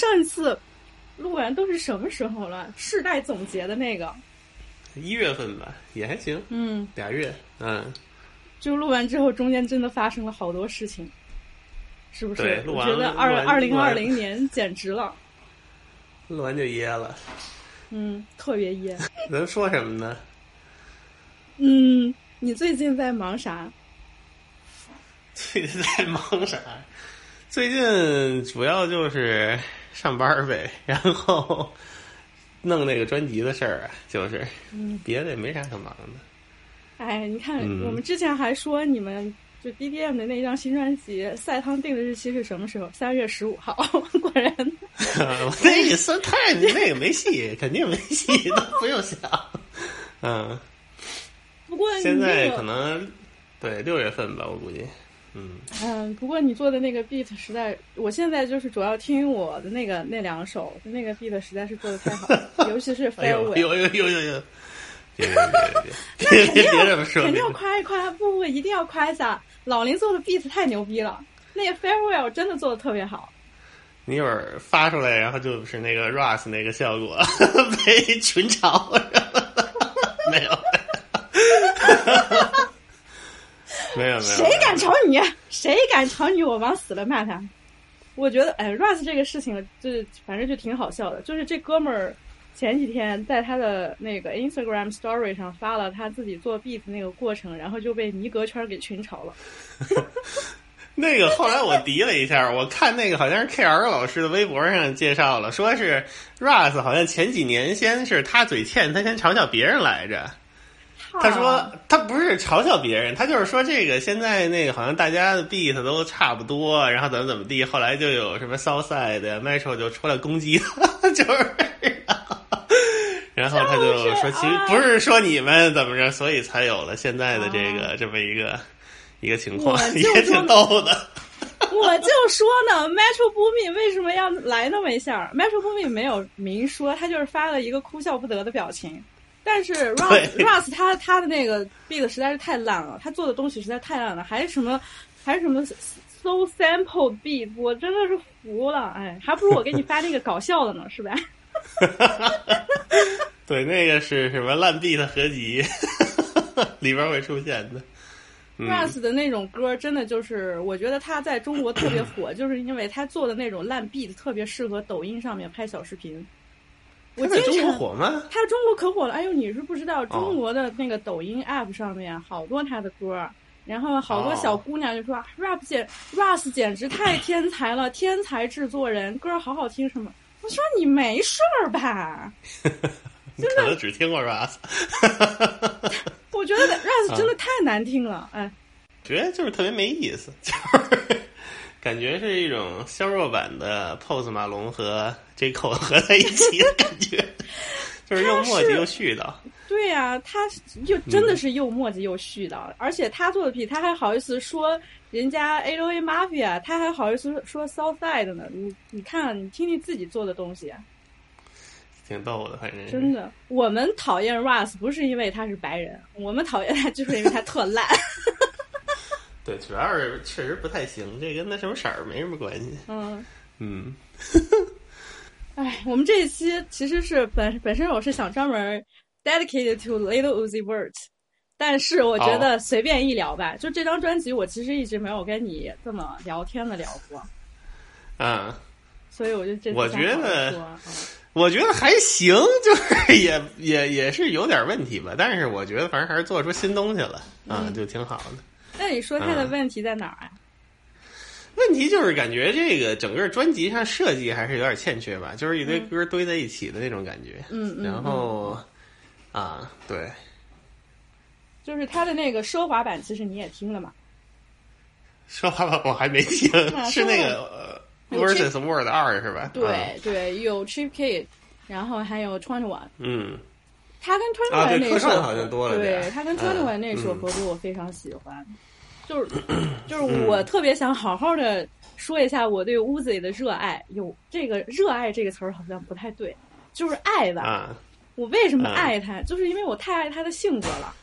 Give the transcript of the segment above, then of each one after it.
上一次录完都是什么时候了？世代总结的那个，一月份吧，也还行。嗯，俩月，嗯，就录完之后，中间真的发生了好多事情，是不是？对录完我觉得二二零二零年简直了，录完就噎了。嗯，特别噎。能说什么呢？嗯，你最近在忙啥？最近在忙啥？最近主要就是上班呗，然后弄那个专辑的事儿啊，就是，嗯别的也没啥可忙的。哎，你看，嗯我们之前还说你们就 BDM 的那张新专辑，赛汤定的日期是什么时候？三月十五号。果然，我那也算太那个没戏，肯定没戏，都不用想。嗯，不过你现在可能对六月份吧，我估计。嗯，嗯，不过你做的那个 beat 实在，我现在就是主要听我的那个那两首，那个 beat 实在是做的太好了，尤其是 Farewell，、有有有有有！别别别别别别这么说！肯定要夸一夸，不不，一定要夸一下，老林做的 beat 太牛逼了，那个 Farewell 真的做的特别好。你一会儿发出来，然后就是那个 Russ 那个效果，被群嘲，没有，没有没有，谁敢吵你？谁敢吵你？我往死了骂他。我觉得，哎，Russ 这个事情，就是反正就挺好笑的。就是这哥们儿前几天在他的那个 Instagram Story 上发了他自己做 beat 那个过程，然后就被尼格圈给群嘲了。那个后来我敌了一下，我看那个好像是 K R 老师的微博上介绍了，说是 Russ 好像前几年先是他嘴欠，他先嘲笑别人来着。他说他不是嘲笑别人，他就是说这个现在那个好像大家的 beat 都差不多，然后怎么怎么地，后来就有什么 Southside 的 Metro 就出来攻击他，就是。然后他就说，其实不是说你们怎么着，所以才有了现在的这个这么一个一个情况也挺逗的。我就说呢，Metro Boomin 为什么要来那么一下？Metro Boomin 没有明说，他就是发了一个哭笑不得的表情。但是 Russ Russ 他他的那个 beat 实在是太烂了，他做的东西实在太烂了，还是什么还是什么 so sample beat，我真的是服了，哎，还不如我给你发那个搞笑的呢，是吧？对，那个是什么烂 beat 合集里边会出现的。嗯 Russ 的那种歌真的就是，我觉得他在中国特别火，就是因为他做的那种烂 beat 特别适合抖音上面拍小视频。我他在中国火吗？他中国可火了，哎呦，你是不知道，哦中国的那个抖音 app 上面好多他的歌，然后好多哦小姑娘就说、rap 简 Russ 简直太天才了，天才制作人，歌好好听什么？我说你没事儿吧？你可能只听过 Russ，我觉得 Russ 啊真的太难听了，哎，觉得就是特别没意思，就是感觉是一种削弱版的 Pose 马龙和 J Cole 合在一起的感觉，就是又墨迹又絮叨。对呀、他又真的是又墨迹又絮叨，而且他做的屁他还好意思说人家 A O A Mafia，他还好意思说 Southside 呢。你你看，你听听自己做的东西，挺逗的，反正真的。我们讨厌 Russ 不是因为他是白人，我们讨厌他就是因为他特烂。对，主要是确实不太行，这跟那什么色儿没什么关系。嗯，嗯，哎，我们这一期其实是本本身我是想专门 dedicated to Little Uzi Vert，但是我觉得随便一聊吧。就这张专辑，我其实一直没有跟你这么聊天的聊过，啊，所以我就这我觉得嗯 我觉得还行，就是 也也也是有点问题吧，但是我觉得反正还是做出新东西了啊，嗯就挺好的。那你说他的嗯问题在哪儿啊？问题就是感觉这个整个专辑上设计还是有点欠缺吧，就是一堆嗯。歌堆在一起的那种感觉。嗯嗯，然后啊，对，就是他的那个奢华版，其实你也听了嘛？奢华版，我还没听，啊是那个 versus word 二是吧？啊。对对，有 Cheap Kid，然后还有 Twenty One。嗯，他跟 Twenty 啊 One 那首，客串好像多了点。对他跟 Twenty One 嗯。那首嗯。合作我非常喜欢，就是就是我特别想好好的说一下我对 Uzi 的热爱。有这个热爱这个词儿好像不太对，就是爱吧。啊，我为什么嗯爱他？就是因为我太爱他的性格了。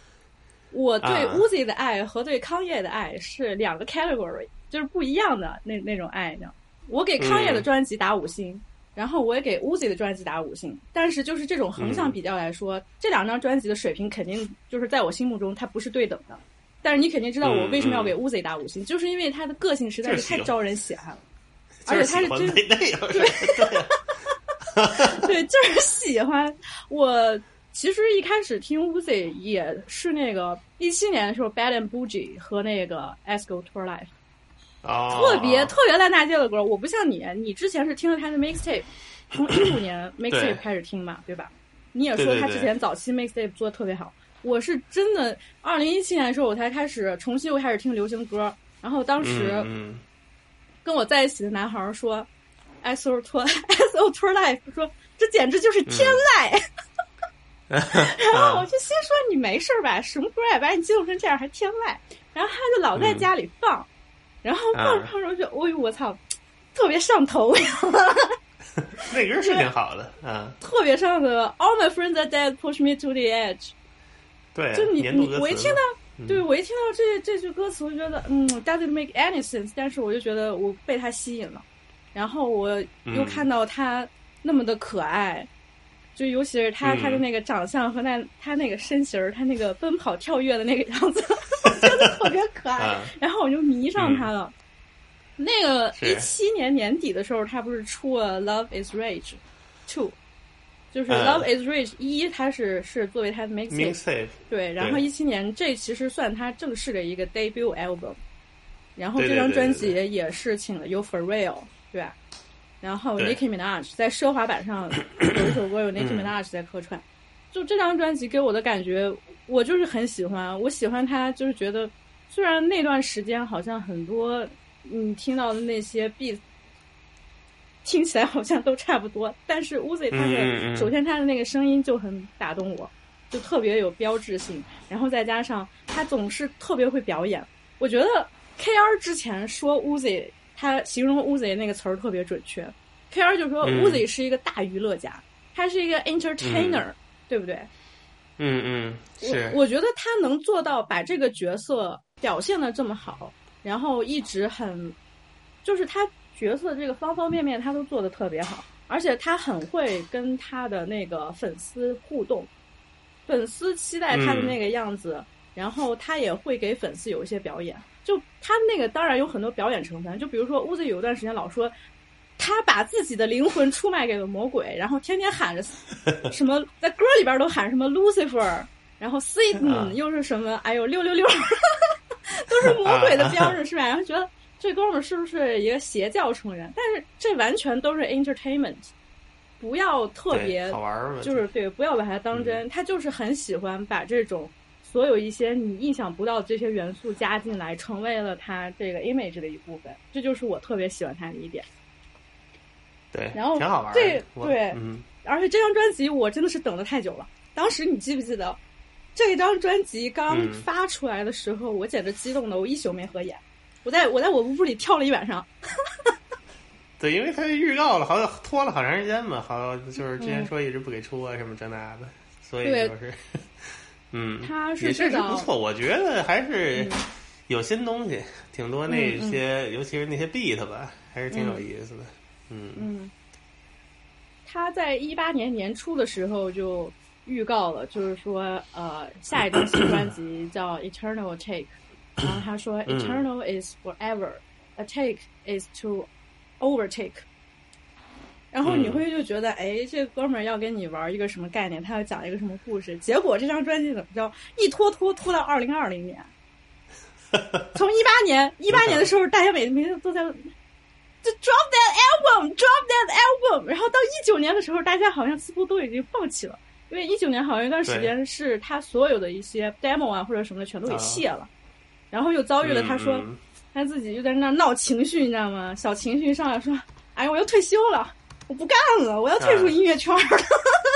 我对啊 Uzi 的爱和对康业的爱是两个 category，就是不一样的那那种爱呢。我给康业的嗯专辑打五星，然后我也给 Uzi 的专辑打五星。但是就是这种横向嗯比较来说，这两张专辑的水平肯定就是在我心目中它不是对等的。但是你肯定知道我为什么要给 Uzi 打五星，就是因为他的个性实在是太招人喜爱了，而且他是真 对 对，就是喜欢。我其实一开始听 Uzi 也是那个一七年的时候，Bad and Bougie 和那个 Esco Tour Life，哦，特别特别烂大街的歌。我不像你，你之前是听了他的 mixtape，从一五年 mixtape 开始听嘛，对吧？你也说他之前早期 mixtape 做的特别好。我是真的，二零一七年的时候我才开始重新又开始听流行歌，然后当时嗯跟我在一起的男孩说，SO Tour SO Tour Life 说这简直就是天籁。嗯，然后我就心说你没事吧？什么歌也？把你激动成这样还天籁？然后他就老在家里放，然后放着啊放着就，哎呦我操，特别上头，那歌是挺好的，嗯，特别上头。All my friends are dead, push me to the edge。对，就你你我一听到，嗯对我一听到这这句歌词，我就觉得嗯，doesn't make any sense。但是我就觉得我被他吸引了，然后我又嗯看到他那么的可爱，就尤其是他、嗯他的那个长相和那他那个身形儿，他那个奔跑跳跃的那个样子，我觉得特别可爱。啊然后我就迷上他了。那个是一七年年底的时候，他不是出了《Love Is Rage Two》，就是《嗯。Love Is Rich 一》，它是是作为他的 mixtape，，mixtape，对，然后对一七年这其实算他正式的一个 debut album，然后这张专辑也是请了有 Pharrell，对吧？然后 Nicki Minaj 在奢华版上有一首歌有 Nicki 嗯。Minaj 在客串，就这张专辑给我的感觉，我就是很喜欢，我喜欢他，就是觉得虽然那段时间好像很多你听到的那些 beat 听起来好像都差不多，但是 Uzi 他的、首先他的那个声音就很打动我，就特别有标志性，然后再加上他总是特别会表演，我觉得 K R 之前说 Uzi，他形容 Uzi 那个词儿特别准确，K R 就说嗯。Uzi 是一个大娱乐家，他是一个 entertainer，、对不对？嗯嗯，是。我，我觉得他能做到把这个角色表现的这么好，然后一直很，就是他角色这个方方面面他都做的特别好，而且他很会跟他的那个粉丝互动，粉丝期待他的那个样子，然后他也会给粉丝有一些表演。就他那个当然有很多表演成分，就比如说乌兹有一段时间老说。他把自己的灵魂出卖给了魔鬼，然后天天喊着 什么，在歌里边都喊什么 Lucifer，然后 Satan、啊又是什么，哎呦六六六，都是魔鬼的标志是吧？然后觉得这哥们儿是不是一个邪教成员？但是这完全都是 entertainment，不要特别好玩儿，就是对，不要把它当真。他就是很喜欢把这种所有一些你意想不到的这些元素加进来，成为了他这个 image 的一部分。这就是我特别喜欢他的一点。对，然后挺好玩儿对嗯，而且这张专辑我真的是等了太久了。当时你记不记得，这张专辑刚嗯发出来的时候，我简直激动的我一宿没合眼。我在我在我屋里跳了一晚上。对，因为他预告了好像拖了好长时间嘛，好就是之前嗯。说一直不给出啊什么这那的，所以就是，嗯，他是也确实不错，我觉得还是嗯。有新东西，挺多那些，尤其是那些 beat 吧，还是挺有意思的，嗯。嗯，他在一八年年初的时候就预告了，就是说，呃，下一张新专辑叫《Eternal Take》，然后他说嗯，Eternal is forever，a take is to overtake。然后你嗯会就觉得，哎，这哥们儿要跟你玩一个什么概念？他要讲一个什么故事？结果这张专辑怎么着，一拖拖拖到二零二零年。从一八年，一八年的时候，大家每每天都在就 drop that album，drop that album。然后到一九年的时候，大家好像似乎都已经放弃了，因为一九年好像一段时间是他所有的一些 demo 啊或者什么的全都给卸了，然后又遭遇了他说、嗯他自己又在那儿闹情绪，你知道吗？小情绪上来说，哎呀，我要退休了，我不干了，我要退出音乐圈了。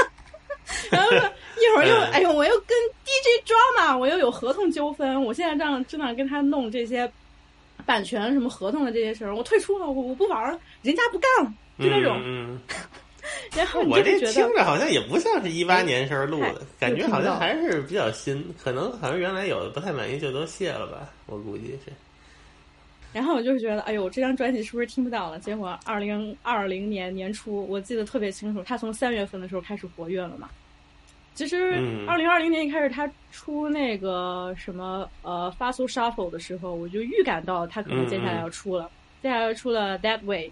然后说一会儿又嗯哎呦，我又跟 DJ drama，我又有合同纠纷，我现在正正在跟他弄这些版权什么合同的这些事儿，我退出了，我我不玩了，人家不干了，就那种。嗯嗯 然后我这听着好像也不像是一八年时候录哎的，感觉好像还是比较新，可能好像原来有的不太满意就都卸了吧，我估计是。然后我就觉得，哎呦，这张专辑是不是听不到了？结果二零二零年年初，我记得特别清楚，他从三月份的时候开始活跃了嘛。其实嗯二零二零年一开始他出那个什么呃《Fossil Shuffle》的时候，我就预感到他可能接下来要出了。接下来出了《That Way》，《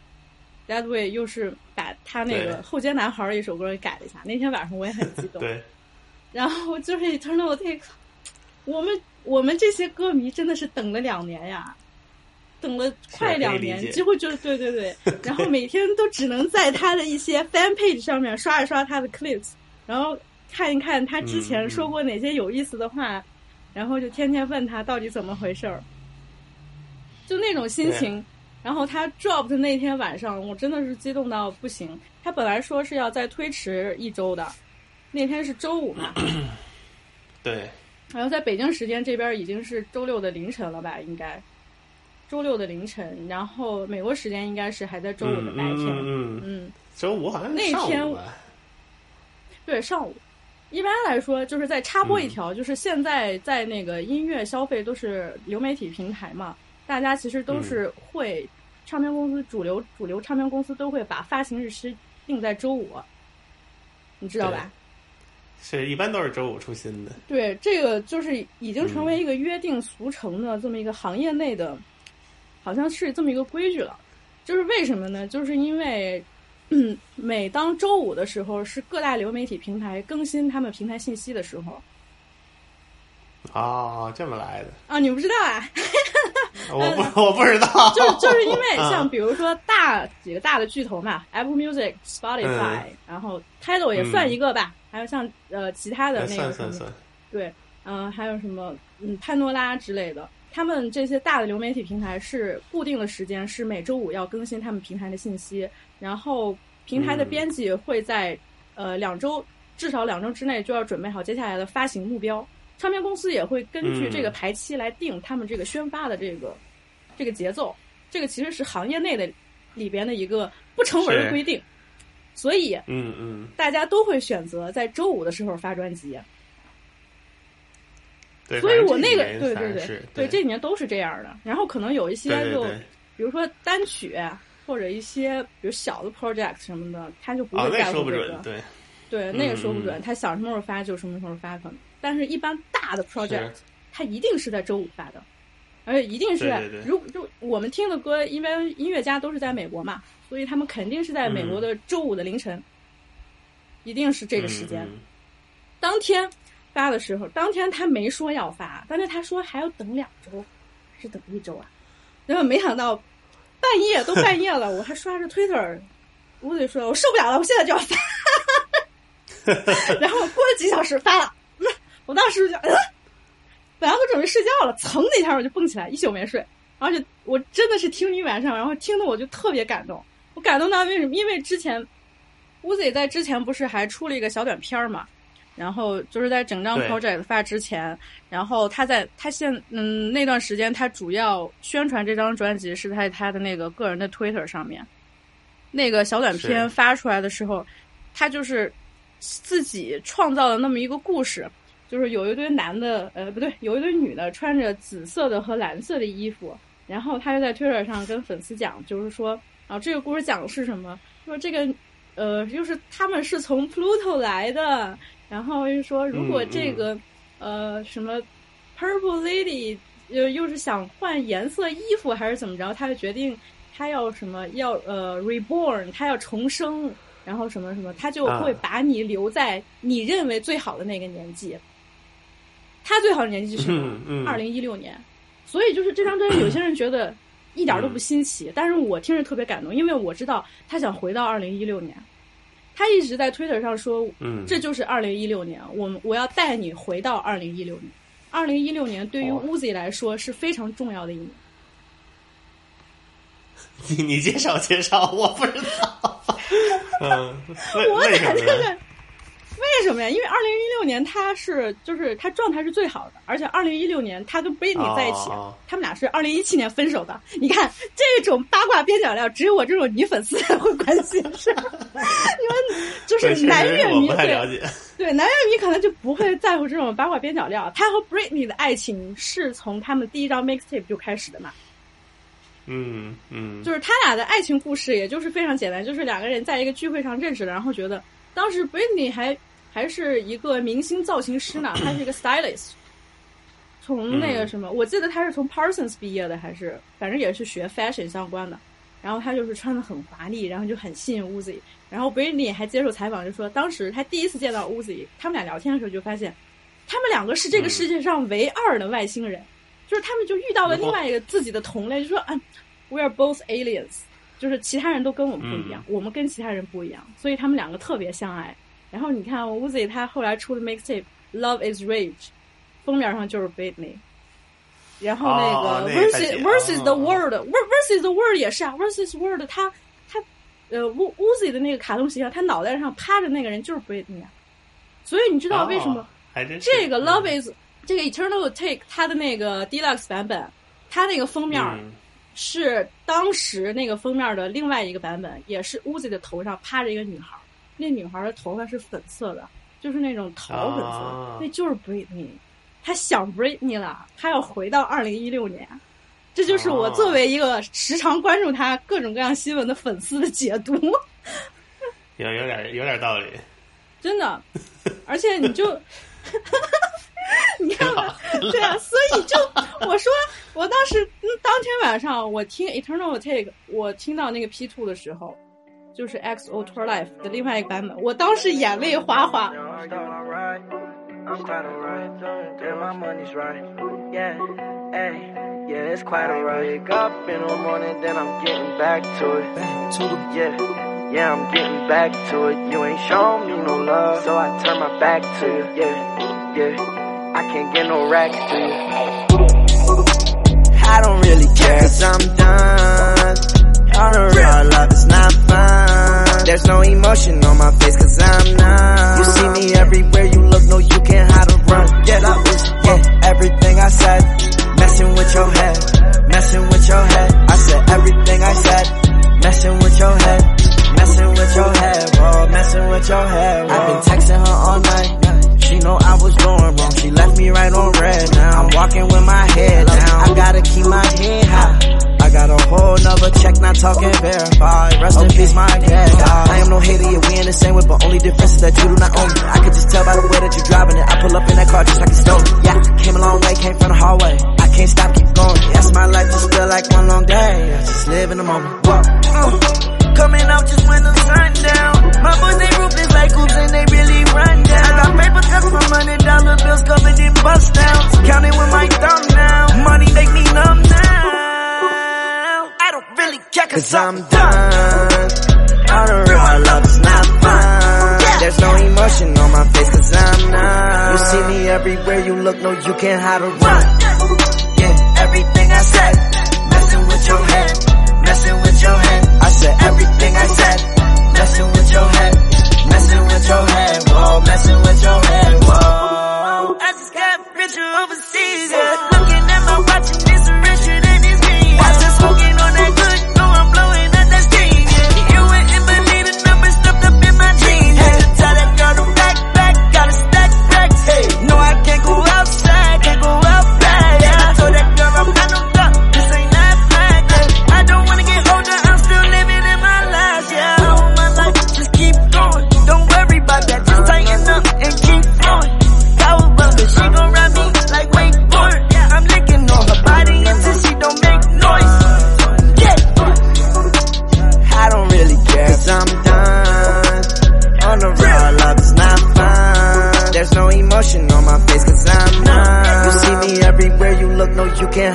That Way》又是把他那个后街男孩儿一首歌给改了一下。那天晚上我也很激动。对，然后就是《Eternal Take》，我们我们这些歌迷真的是等了两年呀，等了快两年，几乎就是对对对，然后每天都只能在他的一些 fan page 上面刷一刷他的 clips，然后看一看他之前说过哪些有意思的话，然后就天天问他到底怎么回事儿，就那种心情。然后他 drop 的那天晚上，我真的是激动到不行。他本来说是要再推迟一周的，那天是周五嘛，对，然后在北京时间这边已经是周六的凌晨了吧？应该周六的凌晨，然后美国时间应该是还在周五的白天。嗯嗯嗯，嗯，周五好像是那天上午？对，上午。一般来说，就是在插播一嗯条，就是现在在那个音乐消费都是流媒体平台嘛，大家其实都是会，唱片公司主流主流唱片公司都会把发行日期定在周五，你知道吧？是一般都是周五出新的。对，这个就是已经成为一个约定俗成的这么一个行业内的，好像是这么一个规矩了。就是为什么呢？就是因为，嗯，每当周五的时候是各大流媒体平台更新他们平台信息的时候哦，这么来的，啊，你不知道啊？我不 我不知道。就是就是因为啊像比如说大几个大的巨头嘛，Apple Music、Spotify，、嗯。然后 Tidal 也算一个吧，还有像呃其他的那个什么算算。算，对，嗯、还有什么嗯潘多拉之类的，他们这些大的流媒体平台是固定的时间是每周五要更新他们平台的信息，然后平台的嗯。编辑会在、呃两周至少两周之内就要准备好接下来的发行目标，唱片公司也会根据这个嗯排期来定他们这个宣发的这个这个节奏，这个其实是行业内的里边的一个不成文的规定，所以嗯嗯，大家都会选择在周五的时候发专辑。对。所以我那个对对对对，这几年都是这样的。然后可能有一些就，比如说单曲或者一些比如小的 project 什么的，他就不哦，会在那说这个。对，对，那个说不嗯准，他想什么时候发就什么时候发可能。但是，一般大的 project 它一定是在周五发的，而且一定是如就我们听的歌，因为音乐家都是在美国嘛，所以他们肯定是在美国的周五的凌晨，一定是这个时间。当天发的时候，当天他没说要发，但是他说还要等两周，是等一周啊？然后没想到半夜都半夜了，我还刷着 Twitter，我得说我受不了了，我现在就要发。然后过了几小时发了，我当时就嗯，本来都准备睡觉了，噌的一下我就蹦起来，一宿没睡，而且我真的是听一晚上，然后听的我就特别感动。我感动到为什么？因为之前乌贼在之前不是还出了一个小短片儿嘛，然后就是在整张 project 发之前，然后他在他现嗯那段时间他主要宣传这张专辑是在他的那个个人的 Twitter 上面，那个小短片发出来的时候，他就是自己创造了那么一个故事，就是有一堆男的，呃，不对，有一堆女的穿着紫色的和蓝色的衣服，然后他就在 Twitter 上跟粉丝讲，就是说啊，这个故事讲的是什么？说这个，呃，就是他们是从 Pluto 来的，然后又说如果这个，呃，什么 Purple Lady 又又是想换颜色衣服还是怎么着，他就决定他要什么要呃 reborn，他要重生。然后什么什么，他就会啊把你留在你认为最好的那个年纪。他最好的年纪是什么二零一六年。所以就是这张专辑，有些人觉得一点都不新奇，但是我听着特别感动，因为我知道他想回到二零一六年。他一直在 Twitter 上说，嗯，这就是二零一六年，我们我要带你回到二零一六年。二零一六年对于哦 Uzi 来说是非常重要的一年。你你介绍介绍，我不知道。嗯，我为什么呢？在这个，为什么呀？因为二零一六年他是就是他状态是最好的，而且二零一六年他跟 Britney 在一起，哦他们俩是二零一七年分手的。你看这种八卦边角料，只有我这种女粉丝才会关心，是吧？你们就是对男乐迷不太对了解。对男乐迷可能就不会在乎这种八卦边角料。他和 Britney 的爱情是从他们第一张 mixtape 就开始的嘛，嗯嗯，就是他俩的爱情故事，也就是非常简单，就是两个人在一个聚会上认识的，然后觉得当时 Britney 还还是一个明星造型师呢，他是一个 stylist。从那个什么，我记得他是从 Parsons 毕业的，还是反正也是学 fashion 相关的。然后他就是穿的很华丽，然后就很吸引 Uzi。然后 Britney 还接受采访，就说当时他第一次见到 Uzi，他们俩聊天的时候就发现，他们两个是这个世界上唯二的外星人，就是他们就遇到了另外一个自己的同类，就说啊，We are both aliens，就是其他人都跟我们不一样，我们跟其他人不一样，所以他们两个特别相爱。然后你看 Uzi 他后来出的 mixtape《Love Is Rage》，封面上就是 Britney。然后那哦个 versus 简 versus the 哦 world，versus the world 也是啊，versus world 他他呃乌 Uzi 的那个卡通形象，他脑袋上趴着那个人就是 Britney 啊。所以你知道为什么这个 Love Is 这个 Eternal Take 它的那个 Deluxe 版本，它那个封面嗯是当时那个封面的另外一个版本，也是 Uzi 的头上趴着一个女孩儿，那女孩儿的头发是粉色的，就是那种桃粉色，啊那就是 Britney。他想 Britney 了，他要回到二零一六年，这就是我哦作为一个时常关注他各种各样新闻的粉丝的解读。有有点有点道理，真的，而且你就，你看吧，对啊，所以就我说，我当时嗯当天晚上我听 Eternal Take，我听到那个 P two 的时候，就是 XO Tour Life 的另外一个版本，我当时眼泪哗哗。 I'm quite alright. Yeah, my money's right. Yeah, hey, yeah, it's quite alright. Wake up in the morning, then I'm getting back to it. Back to it. Yeah, yeah, I'm getting back to it. You ain't shown me no love, so I turn my back to you. Yeah, yeah, I can't get no racks to you. Your head. I've been texting her all night. She know I was doing wrong. She left me right on red now. I'm walking with my head down. I gotta keep my head high. I got a whole nother check, not talking verified. Rest in peace, my guest. I am no hater, yeah, we in the same way, but only difference is that you do not own me. I could just tell by the way that you're driving it. I pull up in that car just like it's stolen. Yeah, came a long way, came from the hallway. I can't stop, keep going. That's my life, just feel like one long day. I just live in the moment. Uh, coming out just when the sun down. My boys, they ruthless like hoops and they really run down. I got paper cuts from hundred dollar bills covered in bust downs. Counting with my thumb now. Money make me numb now. I don't really care cause, I'm done. On the real, my love is not fun. There's no emotion on my face cause I'm numb. You see me everywhere you look, no you can't hide or run. Everything I said. Messing with your head, messing with your head. I said everything I said. Messing with your head, messing with your head, whoa, messing with your head, whoa. I just got richer overseas, yeah.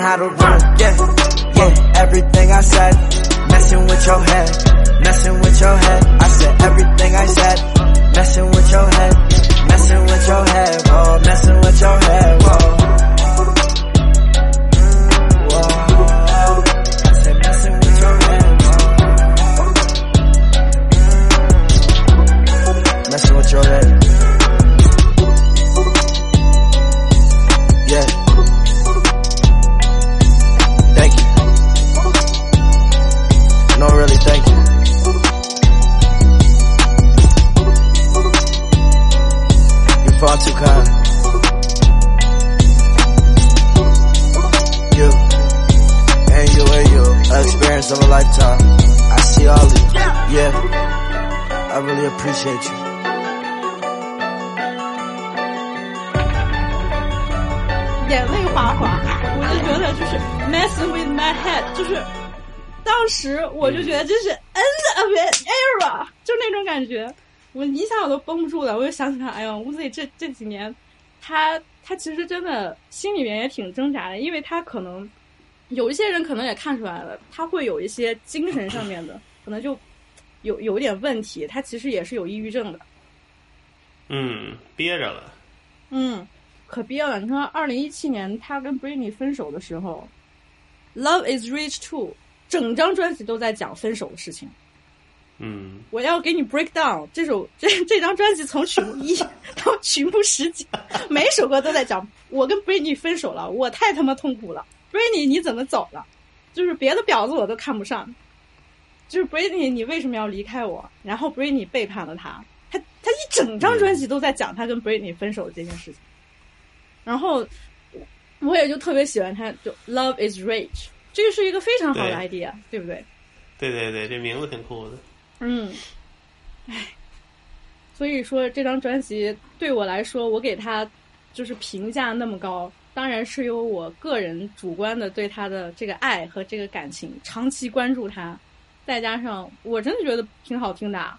Hide or run. Yeah, yeah, everything I said. Messing with your head, messing with your head. I said everything I said. Messing with your head, 就是当时我就觉得这是 end of an era，就那种感觉，我一下我都绷不住了，我就想起来，哎呦，乌 Z 这这几年，他他其实真的心里面也挺挣扎的，因为他可能有一些人可能也看出来了，他会有一些精神上面的，可能就有有点问题，他其实也是有抑郁症的。嗯，憋着了。嗯，可憋了。你看，二零一七年他跟 Britney 分手的时候，《Love Is Rich Too》整张专辑都在讲分手的事情。嗯，我要给你 break down 这首这这张专辑从曲目一 到曲目十几，每首歌都在讲我跟 Britney 分手了，我太他妈痛苦了。Britney 你怎么走了？就是别的婊子我都看不上，就是 Britney 你为什么要离开我？然后 Britney 背叛了他，他他一整张专辑都在讲他跟 Britney 分手的这件事情。然后我也就特别喜欢他，就 Love is rich，这个是一个非常好的 idea，对不对？对对对，这名字挺酷的。嗯，唉，所以说这张专辑对我来说，我给他就是评价那么高，当然是由我个人主观的对他的这个爱和这个感情，长期关注他，再加上我真的觉得挺好听的啊，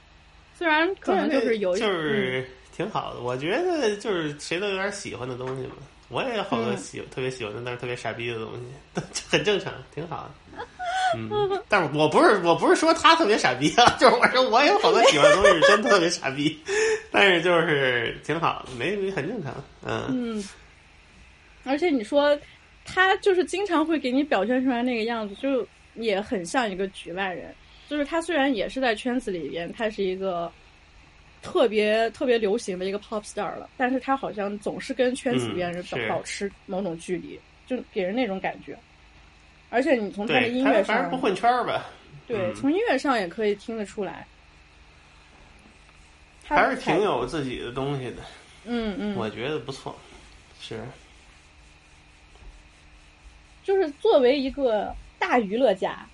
虽然可能就是有一就嗯是挺好的。我觉得就是谁都有点喜欢的东西嘛。我也有好多嗯喜、特别喜欢的，但是特别傻逼的东西，很正常，挺好的。嗯，但是我不是我不是说他特别傻逼啊，就是我说我有好多喜欢的东西真特别傻逼，但是就是挺好，没没很正常。嗯嗯，而且你说他就是经常会给你表现出来那个样子，就也很像一个局外人。就是他虽然也是在圈子里边，他是一个特别特别流行的一个 pop star 了，但是他好像总是跟圈子里边人保持某种距离，就给人那种感觉。而且你从他的，音乐他反正上，不混圈儿吧，对，嗯。从音乐上也可以听得出来，他还是挺有自己的东西的，嗯嗯，我觉得不错。是，就是作为一个大娱乐家，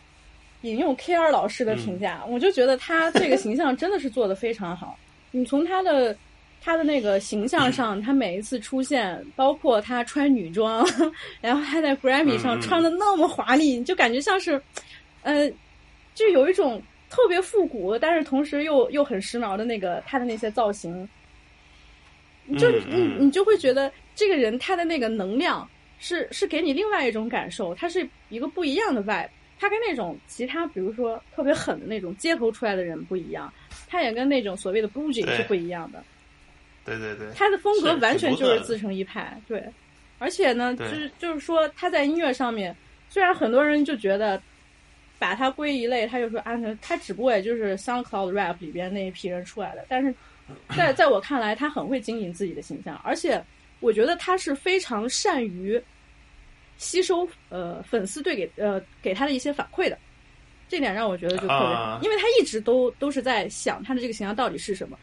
引用 K R 老师的评价，我就觉得他这个形象真的是做的非常好。你从他的他的那个形象上，他每一次出现，包括他穿女装，然后他在 Grammy 上穿的那么华丽，你就感觉像是，呃，就有一种特别复古，但是同时又又很时髦的那个他的那些造型。就嗯你嗯。你就会觉得这个人他的那个能量是是给你另外一种感受，他是一个不一样的 vibe，他跟那种其他比如说特别狠的那种街头出来的人不一样，他也跟那种所谓的 bougie 是不一样的，对对对，他的风格完全就是自成一派，对，而且呢，就是就是说他在音乐上面，虽然很多人就觉得把他归一类，他就说啊，他只不过也就是 SoundCloud rap 里边那一批人出来的，但是 在在我看来，他很会经营自己的形象，而且我觉得他是非常善于吸收呃粉丝对给呃给他的一些反馈的，这点让我觉得就特别因为他一直都都是在想他的这个形象到底是什么，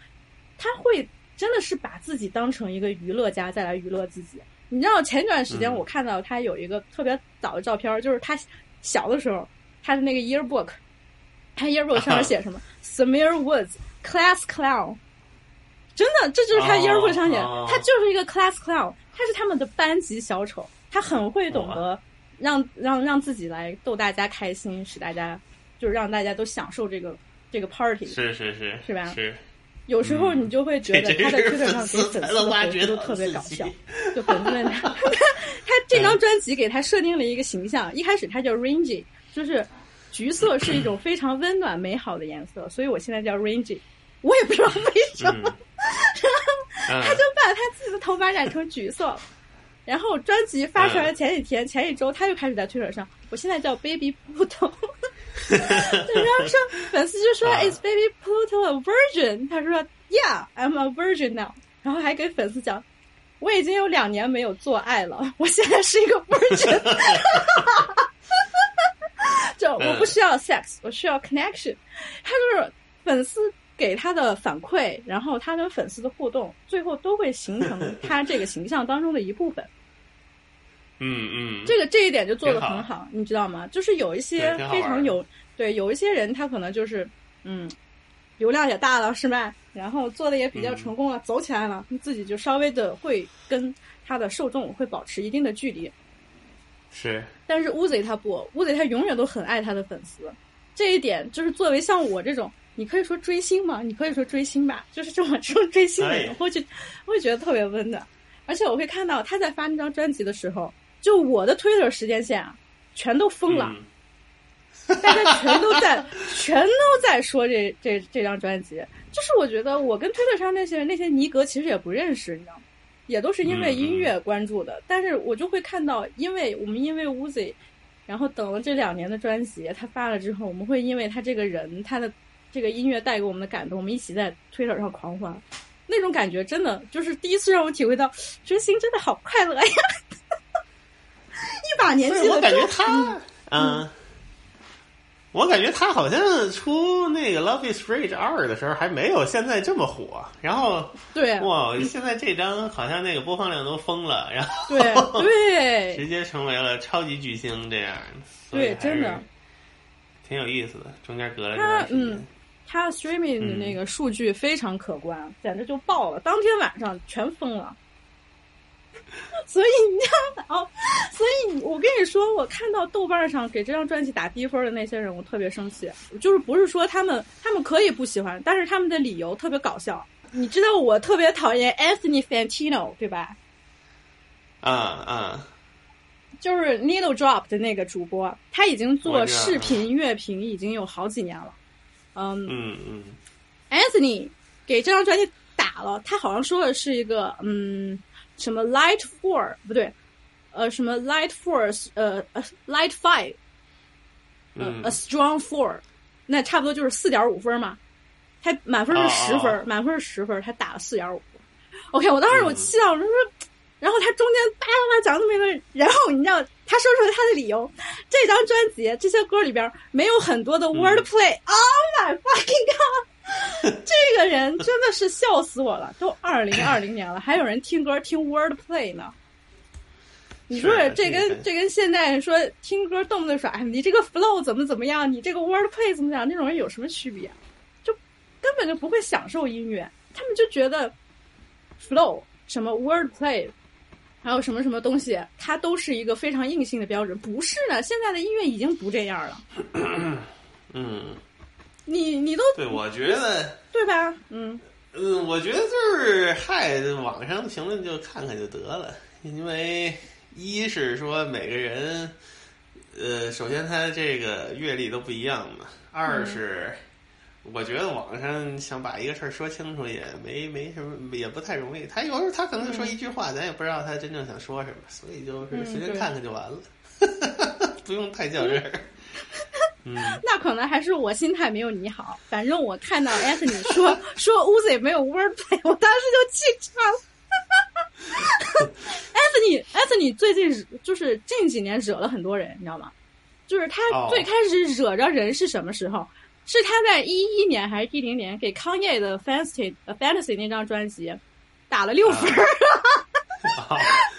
他会真的是把自己当成一个娱乐家再来娱乐自己。你知道前段时间嗯。我看到他有一个特别早的照片，就是他小的时候他的那个 yearbook，他 yearbook 上面写什么、Samir Woods class clown。真的，这就是他哦 yearbook 上写他就是一个 class clown，他是他们的班级小丑，他很会懂得让让让自己来逗大家开心，使大家就是让大家都享受这个这个 party。是是是是吧是，有时候你就会觉得他在推特上给粉丝的回复都特别搞笑，就粉丝问他他这张专辑给他设定了一个形象，一开始他叫 Rangy，就是橘色是一种非常温暖美好的颜色，所以我现在叫 Rangy，我也不知道为什么。嗯，他就把他自己的头发染成橘色。然后专辑发出来前几天、前一周，他又开始在推特上，我现在叫 Baby Pluto。对，然后说粉丝就说、啊 Is Baby Pluto a virgin？他说 Yeah，I'm a virgin now。然后还给粉丝讲，我已经有两年没有做爱了，我现在是一个 virgin。就我不需要 sex，我需要 connection。他就是粉丝给他的反馈，然后他跟粉丝的互动，最后都会形成他这个形象当中的一部分。嗯嗯，这个这一点就做的很好，你知道吗？就是有一些非常有对有一些人，他可能就是嗯，流量也大了，是吧？然后做的也比较成功了，走起来了，自己就稍微的会跟他的受众会保持一定的距离。是，但是 Uzi 他不，Uzi 他永远都很爱他的粉丝，这一点就是作为像我这种，你可以说追星吗，你可以说追星吧，就是这种这种追星的人，会去会觉得特别温暖。而且我会看到他在发那张专辑的时候，就我的 Twitter 时间线啊，全都疯了，大家全都在全都在说这这这张专辑。就是我觉得我跟 Twitter 上那些人那些尼格其实也不认识，你知道吗？也都是因为音乐关注的，但是我就会看到，因为我们因为 Uzi，然后等了这两年的专辑，他发了之后，我们会因为他这个人，他的这个音乐带给我们的感动，我们一起在 Twitter 上狂欢。那种感觉真的就是第一次让我体会到追星真的好快乐呀！一把年纪我感觉他，嗯，我感觉他好像出那个《Love Is Rage 二》的时候还没有现在这么火。然后，对，哇，现在这张好像那个播放量都疯了，然后对对，直接成为了超级巨星这样。对，真的挺有意思的，中间隔了他嗯。它 streaming 的那个数据非常可观，简直就爆了，当天晚上全疯了。所以你看，哦，所以我跟你说，我看到豆瓣上给这张专辑打低分的那些人，我特别生气。就是不是说他们他们可以不喜欢，但是他们的理由特别搞笑。你知道我特别讨厌 Anthony Fantino 对吧？啊啊，就是 Needle Drop 的那个主播，他已经做视频乐评已经有好几年了。嗯嗯嗯，Anthony 给这张专辑打了，他好像说的是一个嗯什么 Light Four 不对，呃什么 Light 呃呃 Light Five，呃 A Strong Four，那差不多就是四点五分嘛。他满分是十分，满分是十分，他打了四点五。OK，我当时我气到我说，然后他中间叭叭叭讲那么一个，然后你知道他说出来他的理由，这张专辑这些歌里边没有很多的 wordplay。Oh my fucking god！这个人真的是笑死我了，都二零二零年了，还有人听歌听 wordplay 呢。你说这跟这跟现在说听歌动不动说哎，你这个 flow 怎么怎么样，你这个 wordplay 怎么样，那种人有什么区别？就根本就不会享受音乐，他们就觉得 flow 什么 wordplay。还有什么什么东西，它都是一个非常硬性的标准。不是的，现在的音乐已经不这样了。嗯，你你都对，我觉得对吧？嗯嗯，我觉得就是嗨，网上评论就看看就得了。因为一是说每个人，呃，首先他这个阅历都不一样嘛；二是。我觉得网上想把一个事儿说清楚也没没什么，也不太容易。他有时候他可能就说一句话，咱也不知道他真正想说什么，所以就是随便看看就完了，不用太较真儿。嗯，那可能还是我心态没有你好。反正我看到 Anthony 说 说 Uzi 没有 wordplay，我当时就气炸了。Anthony Anthony 最近就是近几年惹了很多人，你知道吗？就是他最开始惹着人是什么时候？是他在一一年还是一零年给康业的 Fantasy Fantasy 那张专辑打了六分，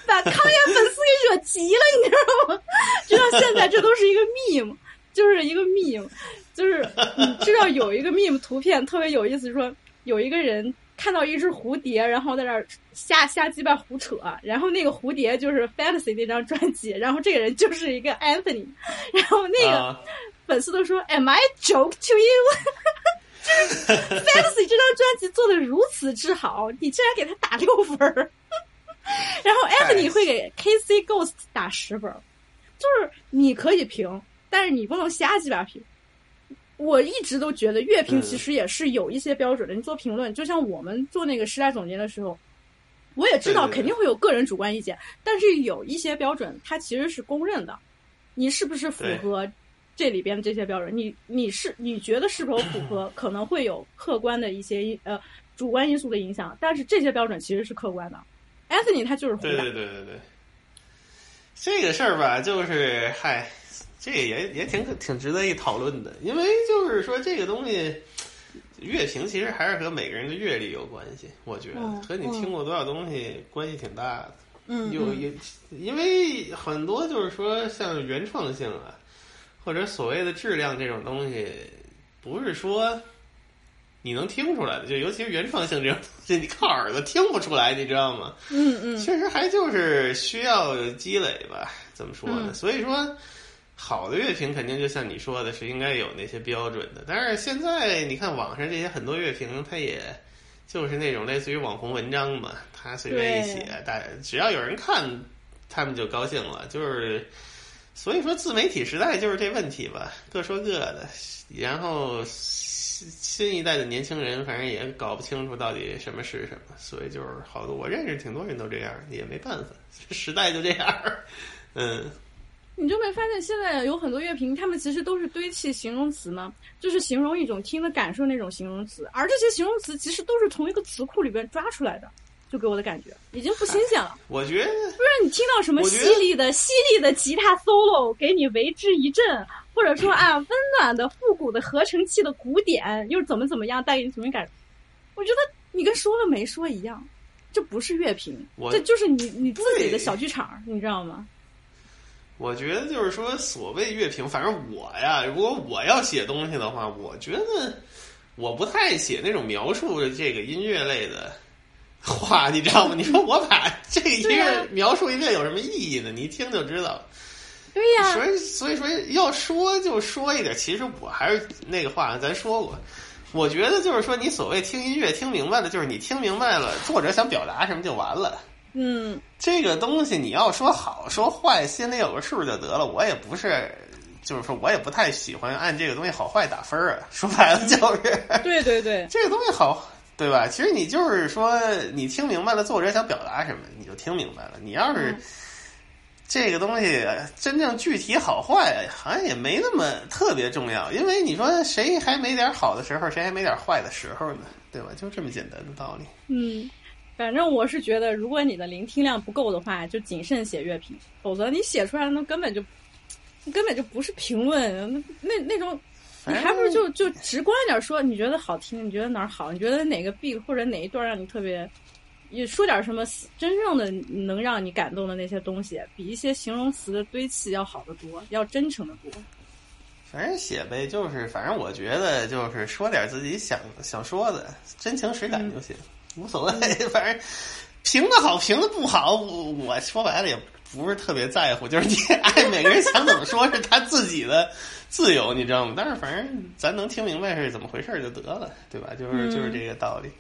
把康业粉丝给惹急了，你知道吗？直到现在这都是一个 meme，就是一个 meme，就是你知道有一个 meme 图片特别有意思，说有一个人看到一只蝴蝶，然后在那儿瞎瞎鸡巴胡扯，然后那个蝴蝶就是 Fantasy 那张专辑，然后这个人就是一个 Anthony，然后那个。粉丝都说：“Am I joke to you？” 就是 Fantasy 这张专辑做的如此之好，你竟然给他打六分儿。然后 Anthony 会给 KC Ghost 打十分儿，就是你可以评，但是你不能瞎鸡巴评。我一直都觉得乐评其实也是有一些标准的。你做评论，就像我们做那个时代总结的时候，我也知道肯定会有个人主观意见，但是有一些标准它其实是公认的。你是不是符合？这里边的这些标准，你你是你觉得是否符合，可能会有客观的一些呃主观因素的影响，但是这些标准其实是客观的。Anthony 他就是对对对对对，这个事儿吧，就是嗨，这个也也挺挺值得一讨论的，因为就是说这个东西，乐评其实还是和每个人的阅历有关系，我觉得和你听过多少东西关系挺大的。嗯，有有，因为很多就是说像原创性啊。或者所谓的质量这种东西，不是说你能听出来的，就尤其是原创性这种东西，你靠耳朵听不出来，你知道吗？嗯嗯，确实还就是需要积累吧，怎么说呢？嗯所以说，好的乐评肯定就像你说的，是应该有那些标准的。但是现在你看网上这些很多乐评，它也就是那种类似于网红文章嘛，他随便一写，大只要有人看，他们就高兴了。就是所以说，自媒体时代就是这问题吧，各说各的。然后新新一代的年轻人，反正也搞不清楚到底什么是什么，所以就是好多我认识挺多人都这样，也没办法，时代就这样。嗯，你就没发现现在有很多乐评，他们其实都是堆砌形容词吗？就是形容一种听的感受那种形容词，而这些形容词其实都是从一个词库里边抓出来的，就给我的感觉已经不新鲜了。我觉得不然你听到什么犀利的犀利的吉他 solo，给你为之一振，或者说啊温暖的复古的合成器的鼓点，又怎么怎么样带给你什么感受？我觉得你跟说了没说一样，这不是乐评，这就是你你自己的小剧场，你知道吗？我觉得就是说，所谓乐评，反正我呀，如果我要写东西的话，我觉得我不太写那种描述这个音乐类的话，你知道吗？你说我把这个音乐描述一遍有什么意义呢？你一听就知道。对呀、所以所以说要说就说一点，其实我还是那个话，咱说过。我觉得就是说，你所谓听音乐听明白了，就是你听明白了作者想表达什么就完了。嗯，这个东西你要说好说坏，心里有个数就得了。我也不是，就是说我也不太喜欢按这个东西好坏打分啊。说白了就 是，对对对，这个东西好，对吧？其实你就是说，你听明白了作者想表达什么，你就听明白了。你要是嗯这个东西真正具体好坏，好像也没那么特别重要。因为你说谁还没点好的时候，谁还没点坏的时候呢？对吧？就这么简单的道理。嗯，反正我是觉得，如果你的聆听量不够的话，就谨慎写乐评，否则你写出来的那根本就根本就不是评论，那那那种。你还不如就就直观一点说，你觉得好听，你觉得哪儿好，你觉得哪个 beat 或者哪一段让你特别，也说点什么真正的能让你感动的那些东西，比一些形容词的堆砌要好得多，要真诚的多。反正写呗，就是反正我觉得就是说点自己想想说的，真情实感就行，无所谓。反正评的好，评的不好，我我说白了也不是特别在乎，就是你 爱每个人想怎么说是他自己的自由，你知道吗？但是反正咱能听明白是怎么回事就得了，对吧？就是就是这个道理。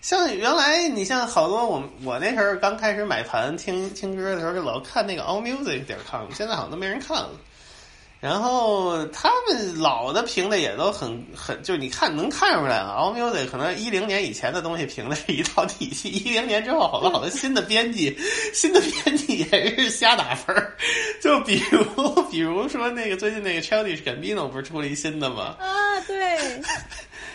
像原来你像好多我我那时候刚开始买盘听听歌的时候，就老看那个 allmusic 点 com，现在好像都没人看了。然后他们老的评的也都很很，就是你看能看出来啊，allmusic 可能一零年以前的东西评的是一套体系，一零年之后好多好多新的编辑，新的编辑也是瞎打分儿。就比如比如说那个最近那个 Childish Gambino 不是出了一新的吗？啊，对，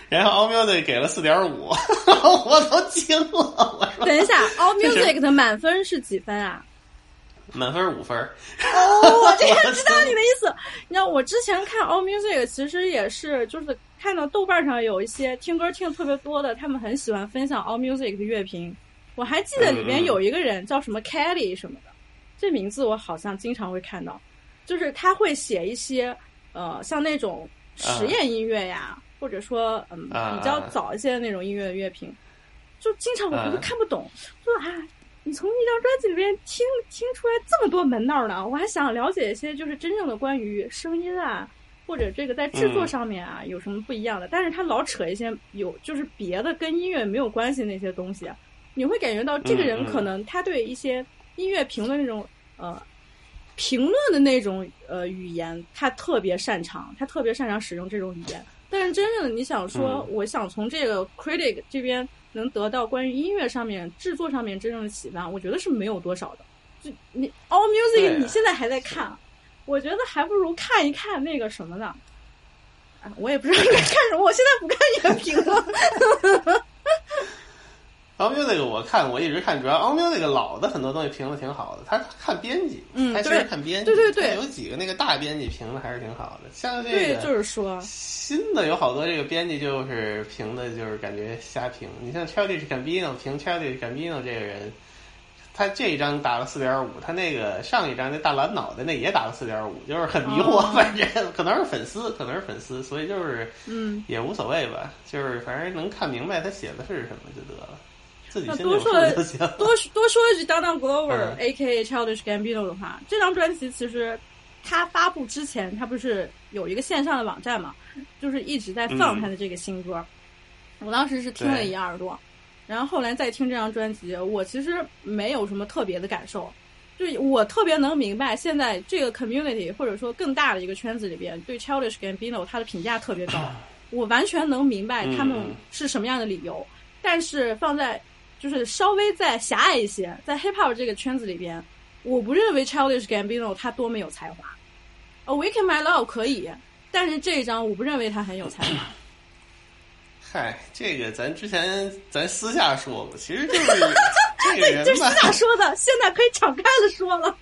然后 allmusic 给了四点五，我都惊了，我说等一下，All Music 的满分是几分啊？满分五分儿。哦，我这个 知道你的意思。你知道我之前看 All Music，其实也是就是看到豆瓣上有一些听歌听的特别多的，他们很喜欢分享 All Music 的乐评。我还记得里面有一个人叫什么 Kelly 什么的，这名字我好像经常会看到，就是他会写一些呃像那种实验音乐呀，或者说嗯啊比较早一些的那种音乐的乐评，就经常我会啊看不懂，说啊。你从一张专辑里边听听出来这么多门道呢？我还想了解一些，就是真正的关于声音啊，或者这个在制作嗯上面啊、有什么不一样的。但是他老扯一些有就是别的跟音乐没有关系那些东西，啊你会感觉到这个人可能他对一些音乐评论那种呃评论的那种呃语言，他特别擅长，他特别擅长使用这种语言。但是真正的你想说，嗯我想从这个 critic 这边能得到关于音乐上面、制作上面真正的启发，我觉得是没有多少的。就你 All Music，啊你现在还在看，我觉得还不如看一看那个什么呢？啊，我也不知道应该看什么，我现在不看乐评了。All Music 我看我一直看，主要 All Music 老的很多东西评的挺好的，他看编辑，嗯他其实看编辑，对对对有几个那个大编辑评的还是挺好的，像这就是说，新的有好多这个编辑就是评的，就是感觉瞎评。你像 Childish Gambino 评 Childish Gambino 这个人，他这一张打了四点五，他那个上一张那大蓝脑袋那也打了四点五，就是很迷惑，哦。反正可能是粉丝，可能是粉丝，所以就是嗯，也无所谓吧，就是反正能看明白他写的是什么就得了，自己那心里有数多说。多多说一句 Donald Glover、嗯 A.K.A. Childish Gambino 的话，这张专辑其实他发布之前，他不是有一个线上的网站嘛，就是一直在放他的这个新歌。我当时是听了一耳朵，然后后来再听这张专辑，我其实没有什么特别的感受。就我特别能明白，现在这个 community 或者说更大的一个圈子里边，对 Childish Gambino 他的评价特别高，我完全能明白他们嗯是什么样的理由。但是放在就是稍微再狭隘一些，在 hip hop 这个圈子里边，我不认为 Childish Gambino 他多么有才华。Awaken My Love 可以，但是这一张我不认为他很有才华。嗨，这个咱之前咱私下说过，其实就是 这个人这是吧，咋说的？现在可以敞开了说了。